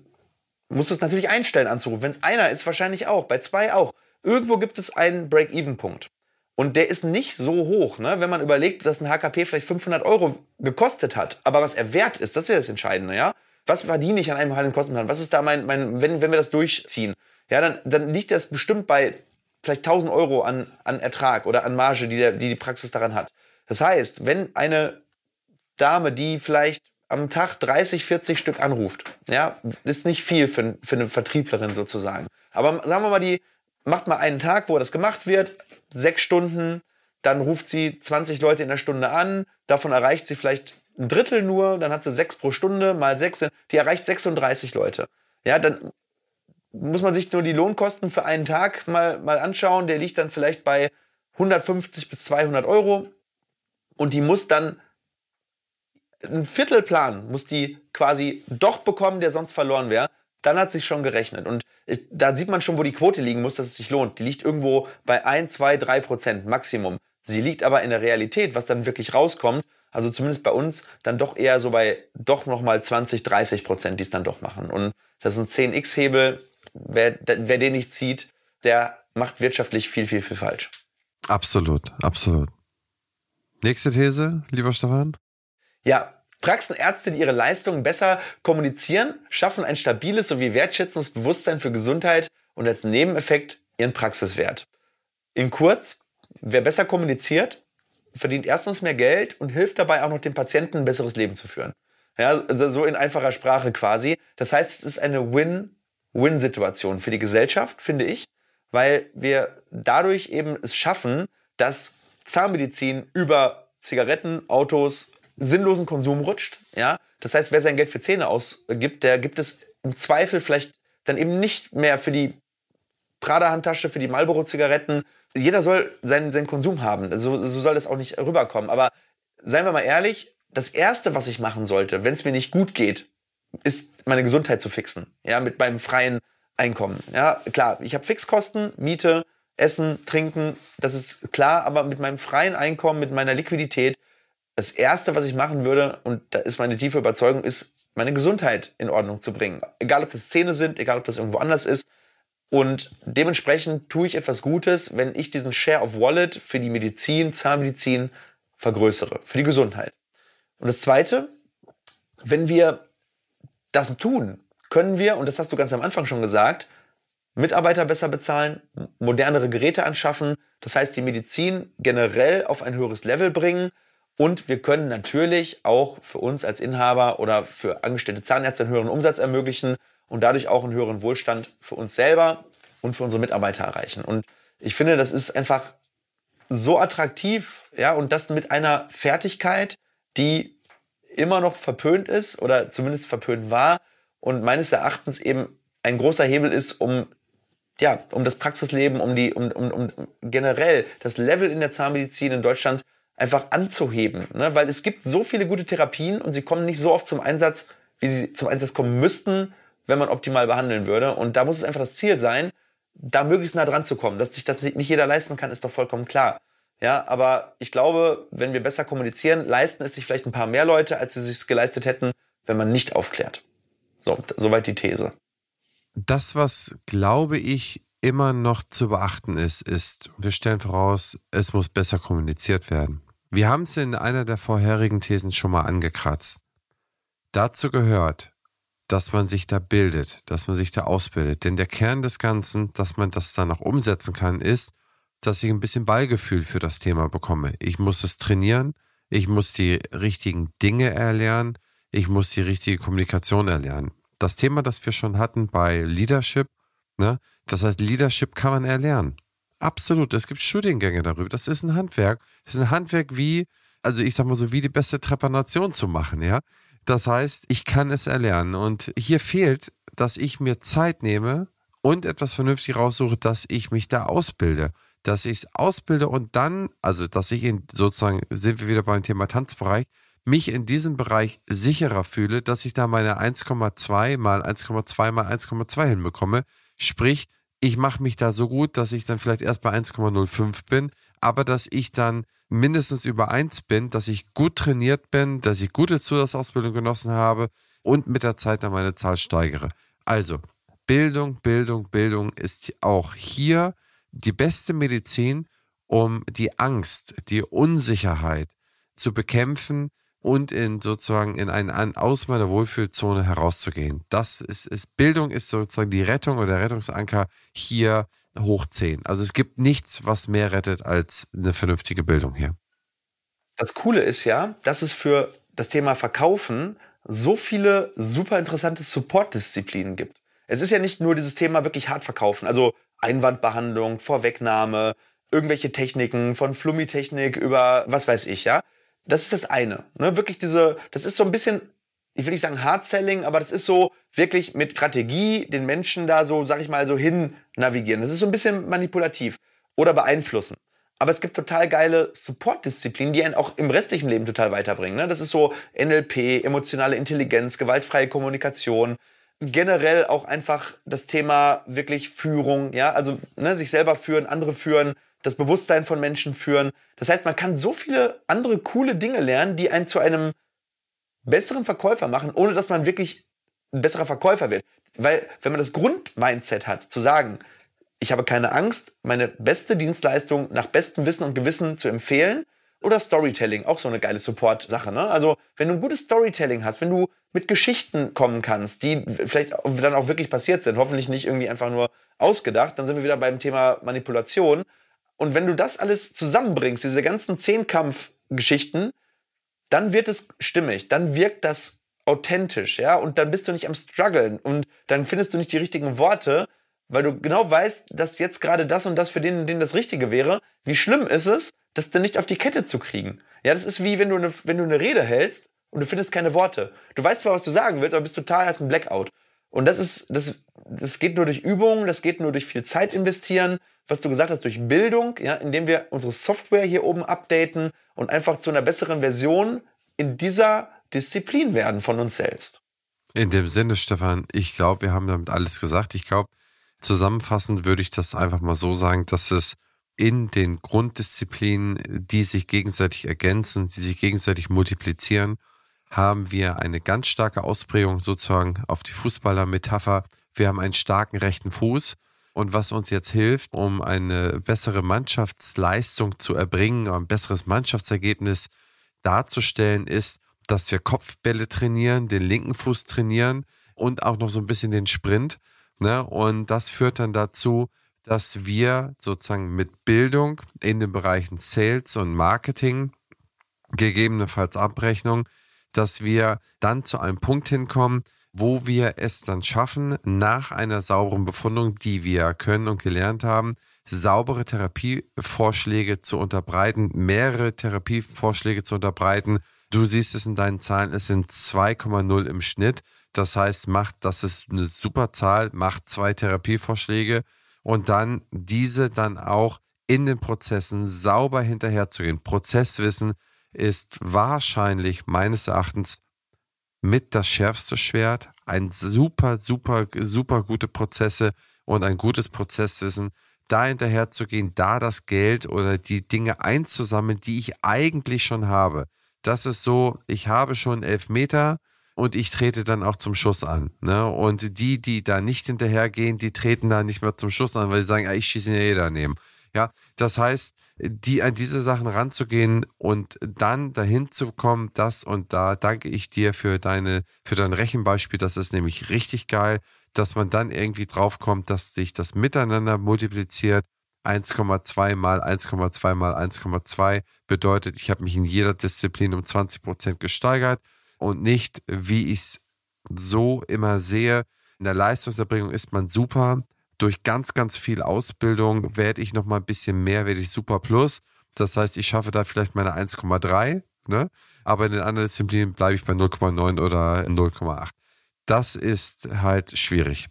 muss es natürlich einstellen anzurufen. Wenn es einer ist, wahrscheinlich auch. Bei zwei auch. Irgendwo gibt es einen Break-Even-Punkt. Und der ist nicht so hoch, ne? wenn man überlegt, dass ein HKP vielleicht 500 Euro gekostet hat. Aber was er wert ist, das ist ja das Entscheidende, ja. Was verdiene ich an einem heiligen Kostenplan? Was ist da mein, mein wenn, wenn wir das durchziehen? Ja, dann, dann liegt das bestimmt bei vielleicht 1000 Euro an, an Ertrag oder an Marge, die, der, die die Praxis daran hat. Das heißt, wenn eine Dame, die vielleicht am Tag 30, 40 Stück anruft, ja, ist nicht viel für, für eine Vertrieblerin sozusagen. Aber sagen wir mal, die macht mal einen Tag, wo das gemacht wird, sechs Stunden, dann ruft sie 20 Leute in der Stunde an, davon erreicht sie vielleicht ein Drittel nur, dann hat sie sechs pro Stunde, mal sechs, die erreicht 36 Leute. Ja, dann muss man sich nur die Lohnkosten für einen Tag mal, mal anschauen. Der liegt dann vielleicht bei 150 bis 200 Euro und die muss dann ein Viertelplan, muss die quasi doch bekommen, der sonst verloren wäre. Dann hat sich schon gerechnet. Und da sieht man schon, wo die Quote liegen muss, dass es sich lohnt. Die liegt irgendwo bei 1, 2, 3 Prozent Maximum. Sie liegt aber in der Realität, was dann wirklich rauskommt, also zumindest bei uns, dann doch eher so bei doch nochmal 20, 30 Prozent, die es dann doch machen. Und das ist ein 10x-Hebel. Wer, wer den nicht zieht, der macht wirtschaftlich viel, viel, viel falsch. Absolut, absolut. Nächste These, lieber Stefan? Ja, Praxenärzte, die ihre Leistungen besser kommunizieren, schaffen ein stabiles sowie wertschätzendes Bewusstsein für Gesundheit und als Nebeneffekt ihren Praxiswert. In kurz, wer besser kommuniziert, verdient erstens mehr Geld und hilft dabei auch noch dem Patienten ein besseres Leben zu führen. Ja, also so in einfacher Sprache quasi. Das heißt, es ist eine Win-Win-Situation für die Gesellschaft, finde ich, weil wir dadurch eben es schaffen, dass Zahnmedizin über Zigaretten, Autos, sinnlosen Konsum rutscht. Ja? Das heißt, wer sein Geld für Zähne ausgibt, der gibt es im Zweifel vielleicht dann eben nicht mehr für die Prada-Handtasche, für die Marlboro-Zigaretten. Jeder soll seinen, seinen Konsum haben. So, so soll das auch nicht rüberkommen. Aber seien wir mal ehrlich, das Erste, was ich machen sollte, wenn es mir nicht gut geht, ist meine Gesundheit zu fixen. Ja, mit meinem freien Einkommen. Ja, klar, ich habe Fixkosten, Miete, Essen, Trinken, das ist klar, aber mit meinem freien Einkommen, mit meiner Liquidität das Erste, was ich machen würde, und da ist meine tiefe Überzeugung, ist meine Gesundheit in Ordnung zu bringen. Egal, ob das Zähne sind, egal, ob das irgendwo anders ist. Und dementsprechend tue ich etwas Gutes, wenn ich diesen Share of Wallet für die Medizin, Zahnmedizin vergrößere, für die Gesundheit. Und das Zweite, wenn wir das tun, können wir, und das hast du ganz am Anfang schon gesagt, Mitarbeiter besser bezahlen, modernere Geräte anschaffen, das heißt die Medizin generell auf ein höheres Level bringen und wir können natürlich auch für uns als Inhaber oder für angestellte Zahnärzte einen höheren Umsatz ermöglichen und dadurch auch einen höheren Wohlstand für uns selber und für unsere Mitarbeiter erreichen. Und ich finde, das ist einfach so attraktiv, ja, und das mit einer Fertigkeit, die immer noch verpönt ist oder zumindest verpönt war und meines Erachtens eben ein großer Hebel ist, um ja, um das Praxisleben, um die, um, um, um generell das Level in der Zahnmedizin in Deutschland einfach anzuheben. Ne? Weil es gibt so viele gute Therapien und sie kommen nicht so oft zum Einsatz, wie sie zum Einsatz kommen müssten, wenn man optimal behandeln würde. Und da muss es einfach das Ziel sein, da möglichst nah dran zu kommen. Dass sich das nicht jeder leisten kann, ist doch vollkommen klar. Ja, aber ich glaube, wenn wir besser kommunizieren, leisten es sich vielleicht ein paar mehr Leute, als sie es sich geleistet hätten, wenn man nicht aufklärt. So, soweit die These. Das, was glaube ich immer noch zu beachten ist, ist, wir stellen voraus, es muss besser kommuniziert werden. Wir haben es in einer der vorherigen Thesen schon mal angekratzt. Dazu gehört, dass man sich da bildet, dass man sich da ausbildet. Denn der Kern des Ganzen, dass man das dann auch umsetzen kann, ist, dass ich ein bisschen Ballgefühl für das Thema bekomme. Ich muss es trainieren, ich muss die richtigen Dinge erlernen, ich muss die richtige Kommunikation erlernen. Das Thema, das wir schon hatten bei Leadership, ne? das heißt, Leadership kann man erlernen. Absolut, es gibt Studiengänge darüber. Das ist ein Handwerk. Das ist ein Handwerk wie, also ich sag mal so, wie die beste Trepanation zu machen, ja. Das heißt, ich kann es erlernen. Und hier fehlt, dass ich mir Zeit nehme und etwas vernünftig raussuche, dass ich mich da ausbilde. Dass ich es ausbilde und dann, also dass ich in sozusagen, sind wir wieder beim Thema Tanzbereich, mich in diesem Bereich sicherer fühle, dass ich da meine 1,2 mal 1,2 mal 1,2 hinbekomme. Sprich, ich mache mich da so gut, dass ich dann vielleicht erst bei 1,05 bin, aber dass ich dann mindestens über 1 bin, dass ich gut trainiert bin, dass ich gute Zusatzausbildung genossen habe und mit der Zeit dann meine Zahl steigere. Also, Bildung, Bildung, Bildung ist auch hier die beste Medizin, um die Angst, die Unsicherheit zu bekämpfen und in sozusagen in einen, einen aus meiner Wohlfühlzone herauszugehen. Das ist, ist Bildung ist sozusagen die Rettung oder der Rettungsanker hier hoch 10. Also es gibt nichts, was mehr rettet als eine vernünftige Bildung hier. Das Coole ist ja, dass es für das Thema Verkaufen so viele super interessante Support-Disziplinen gibt. Es ist ja nicht nur dieses Thema wirklich hart verkaufen, also Einwandbehandlung, Vorwegnahme, irgendwelche Techniken von Flummitechnik über was weiß ich, ja. Das ist das eine. Ne? Wirklich diese, das ist so ein bisschen, ich will nicht sagen Hard Selling, aber das ist so wirklich mit Strategie den Menschen da so, sag ich mal, so hin navigieren. Das ist so ein bisschen manipulativ oder beeinflussen. Aber es gibt total geile Support-Disziplinen, die einen auch im restlichen Leben total weiterbringen. Ne? Das ist so NLP, emotionale Intelligenz, gewaltfreie Kommunikation, generell auch einfach das Thema wirklich Führung, ja, also ne, sich selber führen, andere führen, das Bewusstsein von Menschen führen. Das heißt, man kann so viele andere coole Dinge lernen, die einen zu einem besseren Verkäufer machen, ohne dass man wirklich ein besserer Verkäufer wird. Weil wenn man das Grundmindset hat, zu sagen, ich habe keine Angst, meine beste Dienstleistung nach bestem Wissen und Gewissen zu empfehlen, oder Storytelling, auch so eine geile Support-Sache. Ne? Also, wenn du ein gutes Storytelling hast, wenn du mit Geschichten kommen kannst, die vielleicht dann auch wirklich passiert sind, hoffentlich nicht irgendwie einfach nur ausgedacht, dann sind wir wieder beim Thema Manipulation. Und wenn du das alles zusammenbringst, diese ganzen Zehnkampf-Geschichten, dann wird es stimmig, dann wirkt das authentisch, ja, und dann bist du nicht am struggeln und dann findest du nicht die richtigen Worte, weil du genau weißt, dass jetzt gerade das und das für den, den das Richtige wäre. Wie schlimm ist es, das dann nicht auf die Kette zu kriegen? Ja, das ist wie wenn du eine, wenn du eine Rede hältst und du findest keine Worte. Du weißt zwar, was du sagen willst, aber bist total als ein Blackout. Und das ist, das, das geht nur durch Übung, das geht nur durch viel Zeit investieren, was du gesagt hast, durch Bildung, ja, indem wir unsere Software hier oben updaten und einfach zu einer besseren Version in dieser Disziplin werden von uns selbst. In dem Sinne, Stefan, ich glaube, wir haben damit alles gesagt. Ich glaube, zusammenfassend würde ich das einfach mal so sagen, dass es in den Grunddisziplinen, die sich gegenseitig ergänzen, die sich gegenseitig multiplizieren, haben wir eine ganz starke Ausprägung sozusagen auf die Fußballer-Metapher. Wir haben einen starken rechten Fuß. Und was uns jetzt hilft, um eine bessere Mannschaftsleistung zu erbringen, ein besseres Mannschaftsergebnis darzustellen, ist, dass wir Kopfbälle trainieren, den linken Fuß trainieren und auch noch so ein bisschen den Sprint. Ne? Und das führt dann dazu, dass wir sozusagen mit Bildung in den Bereichen Sales und Marketing, gegebenenfalls Abrechnung, dass wir dann zu einem Punkt hinkommen, wo wir es dann schaffen, nach einer sauberen Befundung, die wir können und gelernt haben, saubere Therapievorschläge zu unterbreiten, mehrere Therapievorschläge zu unterbreiten. Du siehst es in deinen Zahlen, es sind 2,0 im Schnitt. Das heißt, macht, das ist eine super Zahl, macht zwei Therapievorschläge und dann diese dann auch in den Prozessen sauber hinterherzugehen. Prozesswissen ist wahrscheinlich meines Erachtens mit das schärfste Schwert. Ein super, super, super gute Prozesse und ein gutes Prozesswissen. Da hinterherzugehen, da das Geld oder die Dinge einzusammeln, die ich eigentlich schon habe. Das ist so, ich habe schon elf Meter, und ich trete dann auch zum Schuss an. Ne? Und die, die da nicht hinterhergehen, die treten da nicht mehr zum Schuss an, weil sie sagen, ja, ich schieße ihn ja eh daneben. Ja, das heißt, die an diese Sachen ranzugehen und dann dahin zu kommen, das und da danke ich dir für deine, für dein Rechenbeispiel. Das ist nämlich richtig geil, dass man dann irgendwie draufkommt, dass sich das miteinander multipliziert. 1,2 mal 1,2 mal 1,2 bedeutet, ich habe mich in jeder Disziplin um 20 Prozent gesteigert und nicht, wie ich es so immer sehe. In der Leistungserbringung ist man super. Durch ganz, ganz viel Ausbildung werde ich noch mal ein bisschen mehr, werde ich super plus. Das heißt, ich schaffe da vielleicht meine 1,3, ne? aber in den anderen Disziplinen bleibe ich bei 0,9 oder 0,8. Das ist halt schwierig.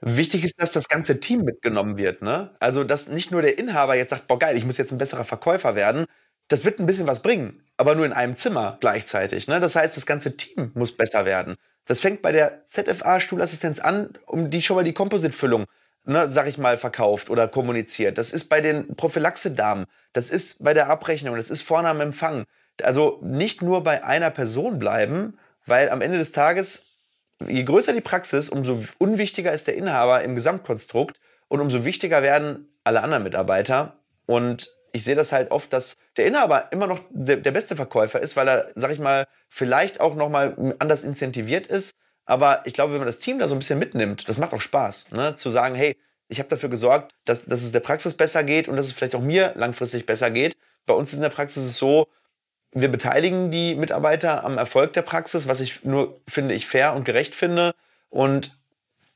Wichtig ist, dass das ganze Team mitgenommen wird. Ne? Also, dass nicht nur der Inhaber jetzt sagt, boah geil, ich muss jetzt ein besserer Verkäufer werden, das wird ein bisschen was bringen, aber nur in einem Zimmer gleichzeitig. Ne? Das heißt, das ganze Team muss besser werden. Das fängt bei der ZFA-Stuhlassistenz an, um die schon mal die Composite-Füllung, ne, sag ich mal, verkauft oder kommuniziert. Das ist bei den Prophylaxe-Damen. Das ist bei der Abrechnung. Das ist vorne am Empfang. Also nicht nur bei einer Person bleiben, weil am Ende des Tages, je größer die Praxis, umso unwichtiger ist der Inhaber im Gesamtkonstrukt und umso wichtiger werden alle anderen Mitarbeiter. Und ich sehe das halt oft, dass der Inhaber immer noch der, der beste Verkäufer ist, weil er, sag ich mal, vielleicht auch nochmal anders incentiviert ist. Aber ich glaube, wenn man das Team da so ein bisschen mitnimmt, das macht auch Spaß, ne? zu sagen, hey, ich habe dafür gesorgt, dass, dass es der Praxis besser geht und dass es vielleicht auch mir langfristig besser geht. Bei uns in der Praxis ist es so, wir beteiligen die Mitarbeiter am Erfolg der Praxis, was ich nur, finde ich, fair und gerecht finde. Und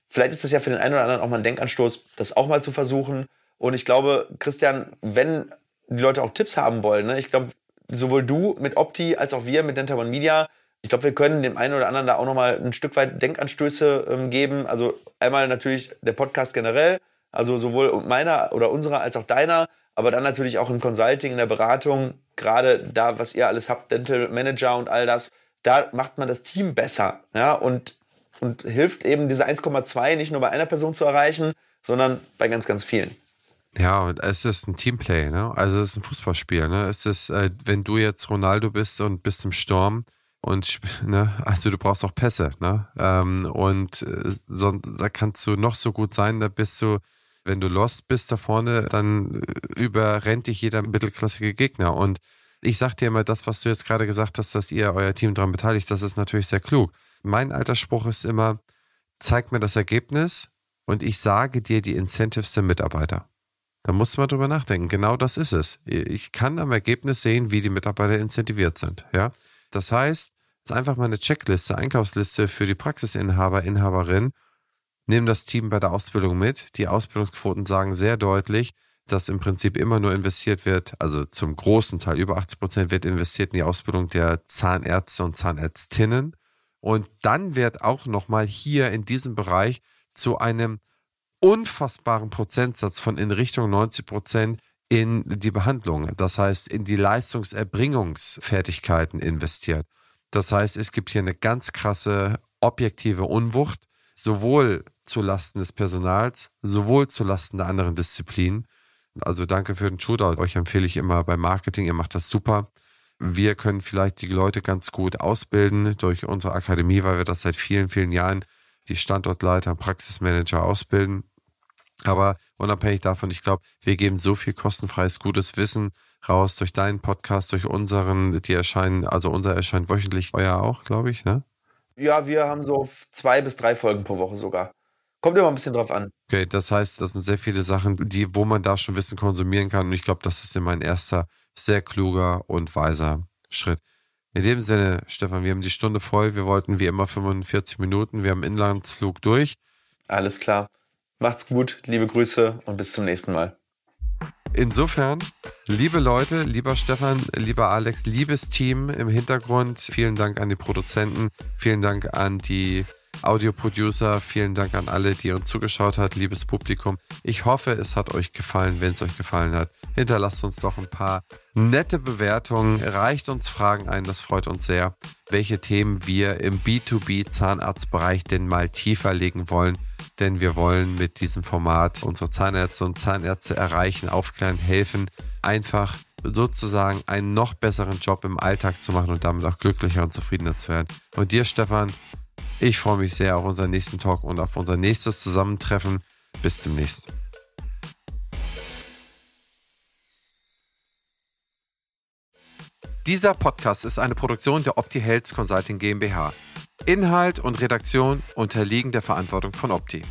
vielleicht ist das ja für den einen oder anderen auch mal ein Denkanstoß, das auch mal zu versuchen. Und ich glaube, Christian, wenn die Leute auch Tipps haben wollen. Ne? Ich glaube, sowohl du mit Opti als auch wir mit Denta One Media, ich glaube, wir können dem einen oder anderen da auch nochmal ein Stück weit Denkanstöße ähm, geben. Also einmal natürlich der Podcast generell, also sowohl meiner oder unserer als auch deiner, aber dann natürlich auch im Consulting, in der Beratung, gerade da, was ihr alles habt, Dental Manager und all das, da macht man das Team besser, ja, und, und hilft eben diese 1,2 nicht nur bei einer Person zu erreichen, sondern bei ganz, ganz vielen. Ja, und es ist ein Teamplay, ne? Also es ist ein Fußballspiel, ne? Es ist, äh, wenn du jetzt Ronaldo bist und bist im Sturm und ne, also du brauchst auch Pässe, ne? Ähm, und äh, so, da kannst du noch so gut sein, da bist du, wenn du lost bist da vorne, dann äh, überrennt dich jeder mittelklassige Gegner. Und ich sag dir immer, das, was du jetzt gerade gesagt hast, dass ihr euer Team daran beteiligt, das ist natürlich sehr klug. Mein alter Spruch ist immer, zeig mir das Ergebnis und ich sage dir die Incentives der Mitarbeiter. Da muss man drüber nachdenken. Genau das ist es. Ich kann am Ergebnis sehen, wie die Mitarbeiter incentiviert sind. Ja, das heißt, es ist einfach mal eine Checkliste, Einkaufsliste für die Praxisinhaber, Inhaberin. Nimm das Team bei der Ausbildung mit. Die Ausbildungsquoten sagen sehr deutlich, dass im Prinzip immer nur investiert wird, also zum großen Teil, über 80 Prozent wird investiert in die Ausbildung der Zahnärzte und Zahnärztinnen. Und dann wird auch nochmal hier in diesem Bereich zu einem unfassbaren Prozentsatz von in Richtung 90 Prozent in die Behandlung, das heißt in die Leistungserbringungsfertigkeiten investiert. Das heißt, es gibt hier eine ganz krasse objektive Unwucht, sowohl zu Lasten des Personals, sowohl zu Lasten der anderen Disziplinen. Also danke für den Shootout. Euch empfehle ich immer beim Marketing, ihr macht das super. Wir können vielleicht die Leute ganz gut ausbilden durch unsere Akademie, weil wir das seit vielen, vielen Jahren die Standortleiter, Praxismanager ausbilden. Aber unabhängig davon, ich glaube, wir geben so viel kostenfreies, gutes Wissen raus durch deinen Podcast, durch unseren, die erscheinen, also unser erscheint wöchentlich, euer auch, glaube ich, ne? Ja, wir haben so zwei bis drei Folgen pro Woche sogar. Kommt immer ein bisschen drauf an. Okay, das heißt, das sind sehr viele Sachen, die, wo man da schon Wissen konsumieren kann. Und ich glaube, das ist immer ein erster sehr kluger und weiser Schritt. In dem Sinne, Stefan, wir haben die Stunde voll. Wir wollten wie immer 45 Minuten. Wir haben Inlandsflug durch. Alles klar. Macht's gut, liebe Grüße und bis zum nächsten Mal. Insofern, liebe Leute, lieber Stefan, lieber Alex, liebes Team im Hintergrund, vielen Dank an die Produzenten, vielen Dank an die Audioproducer, vielen Dank an alle, die uns zugeschaut hat, liebes Publikum. Ich hoffe, es hat euch gefallen. Wenn es euch gefallen hat, hinterlasst uns doch ein paar nette Bewertungen, reicht uns Fragen ein, das freut uns sehr, welche Themen wir im B2B Zahnarztbereich denn mal tiefer legen wollen. Denn wir wollen mit diesem Format unsere Zahnärzte und Zahnärzte erreichen, aufklären, helfen, einfach sozusagen einen noch besseren Job im Alltag zu machen und damit auch glücklicher und zufriedener zu werden. Und dir, Stefan, ich freue mich sehr auf unseren nächsten Talk und auf unser nächstes Zusammentreffen. Bis zum nächsten. Dieser Podcast ist eine Produktion der Opti Health Consulting GmbH. Inhalt und Redaktion unterliegen der Verantwortung von Opti.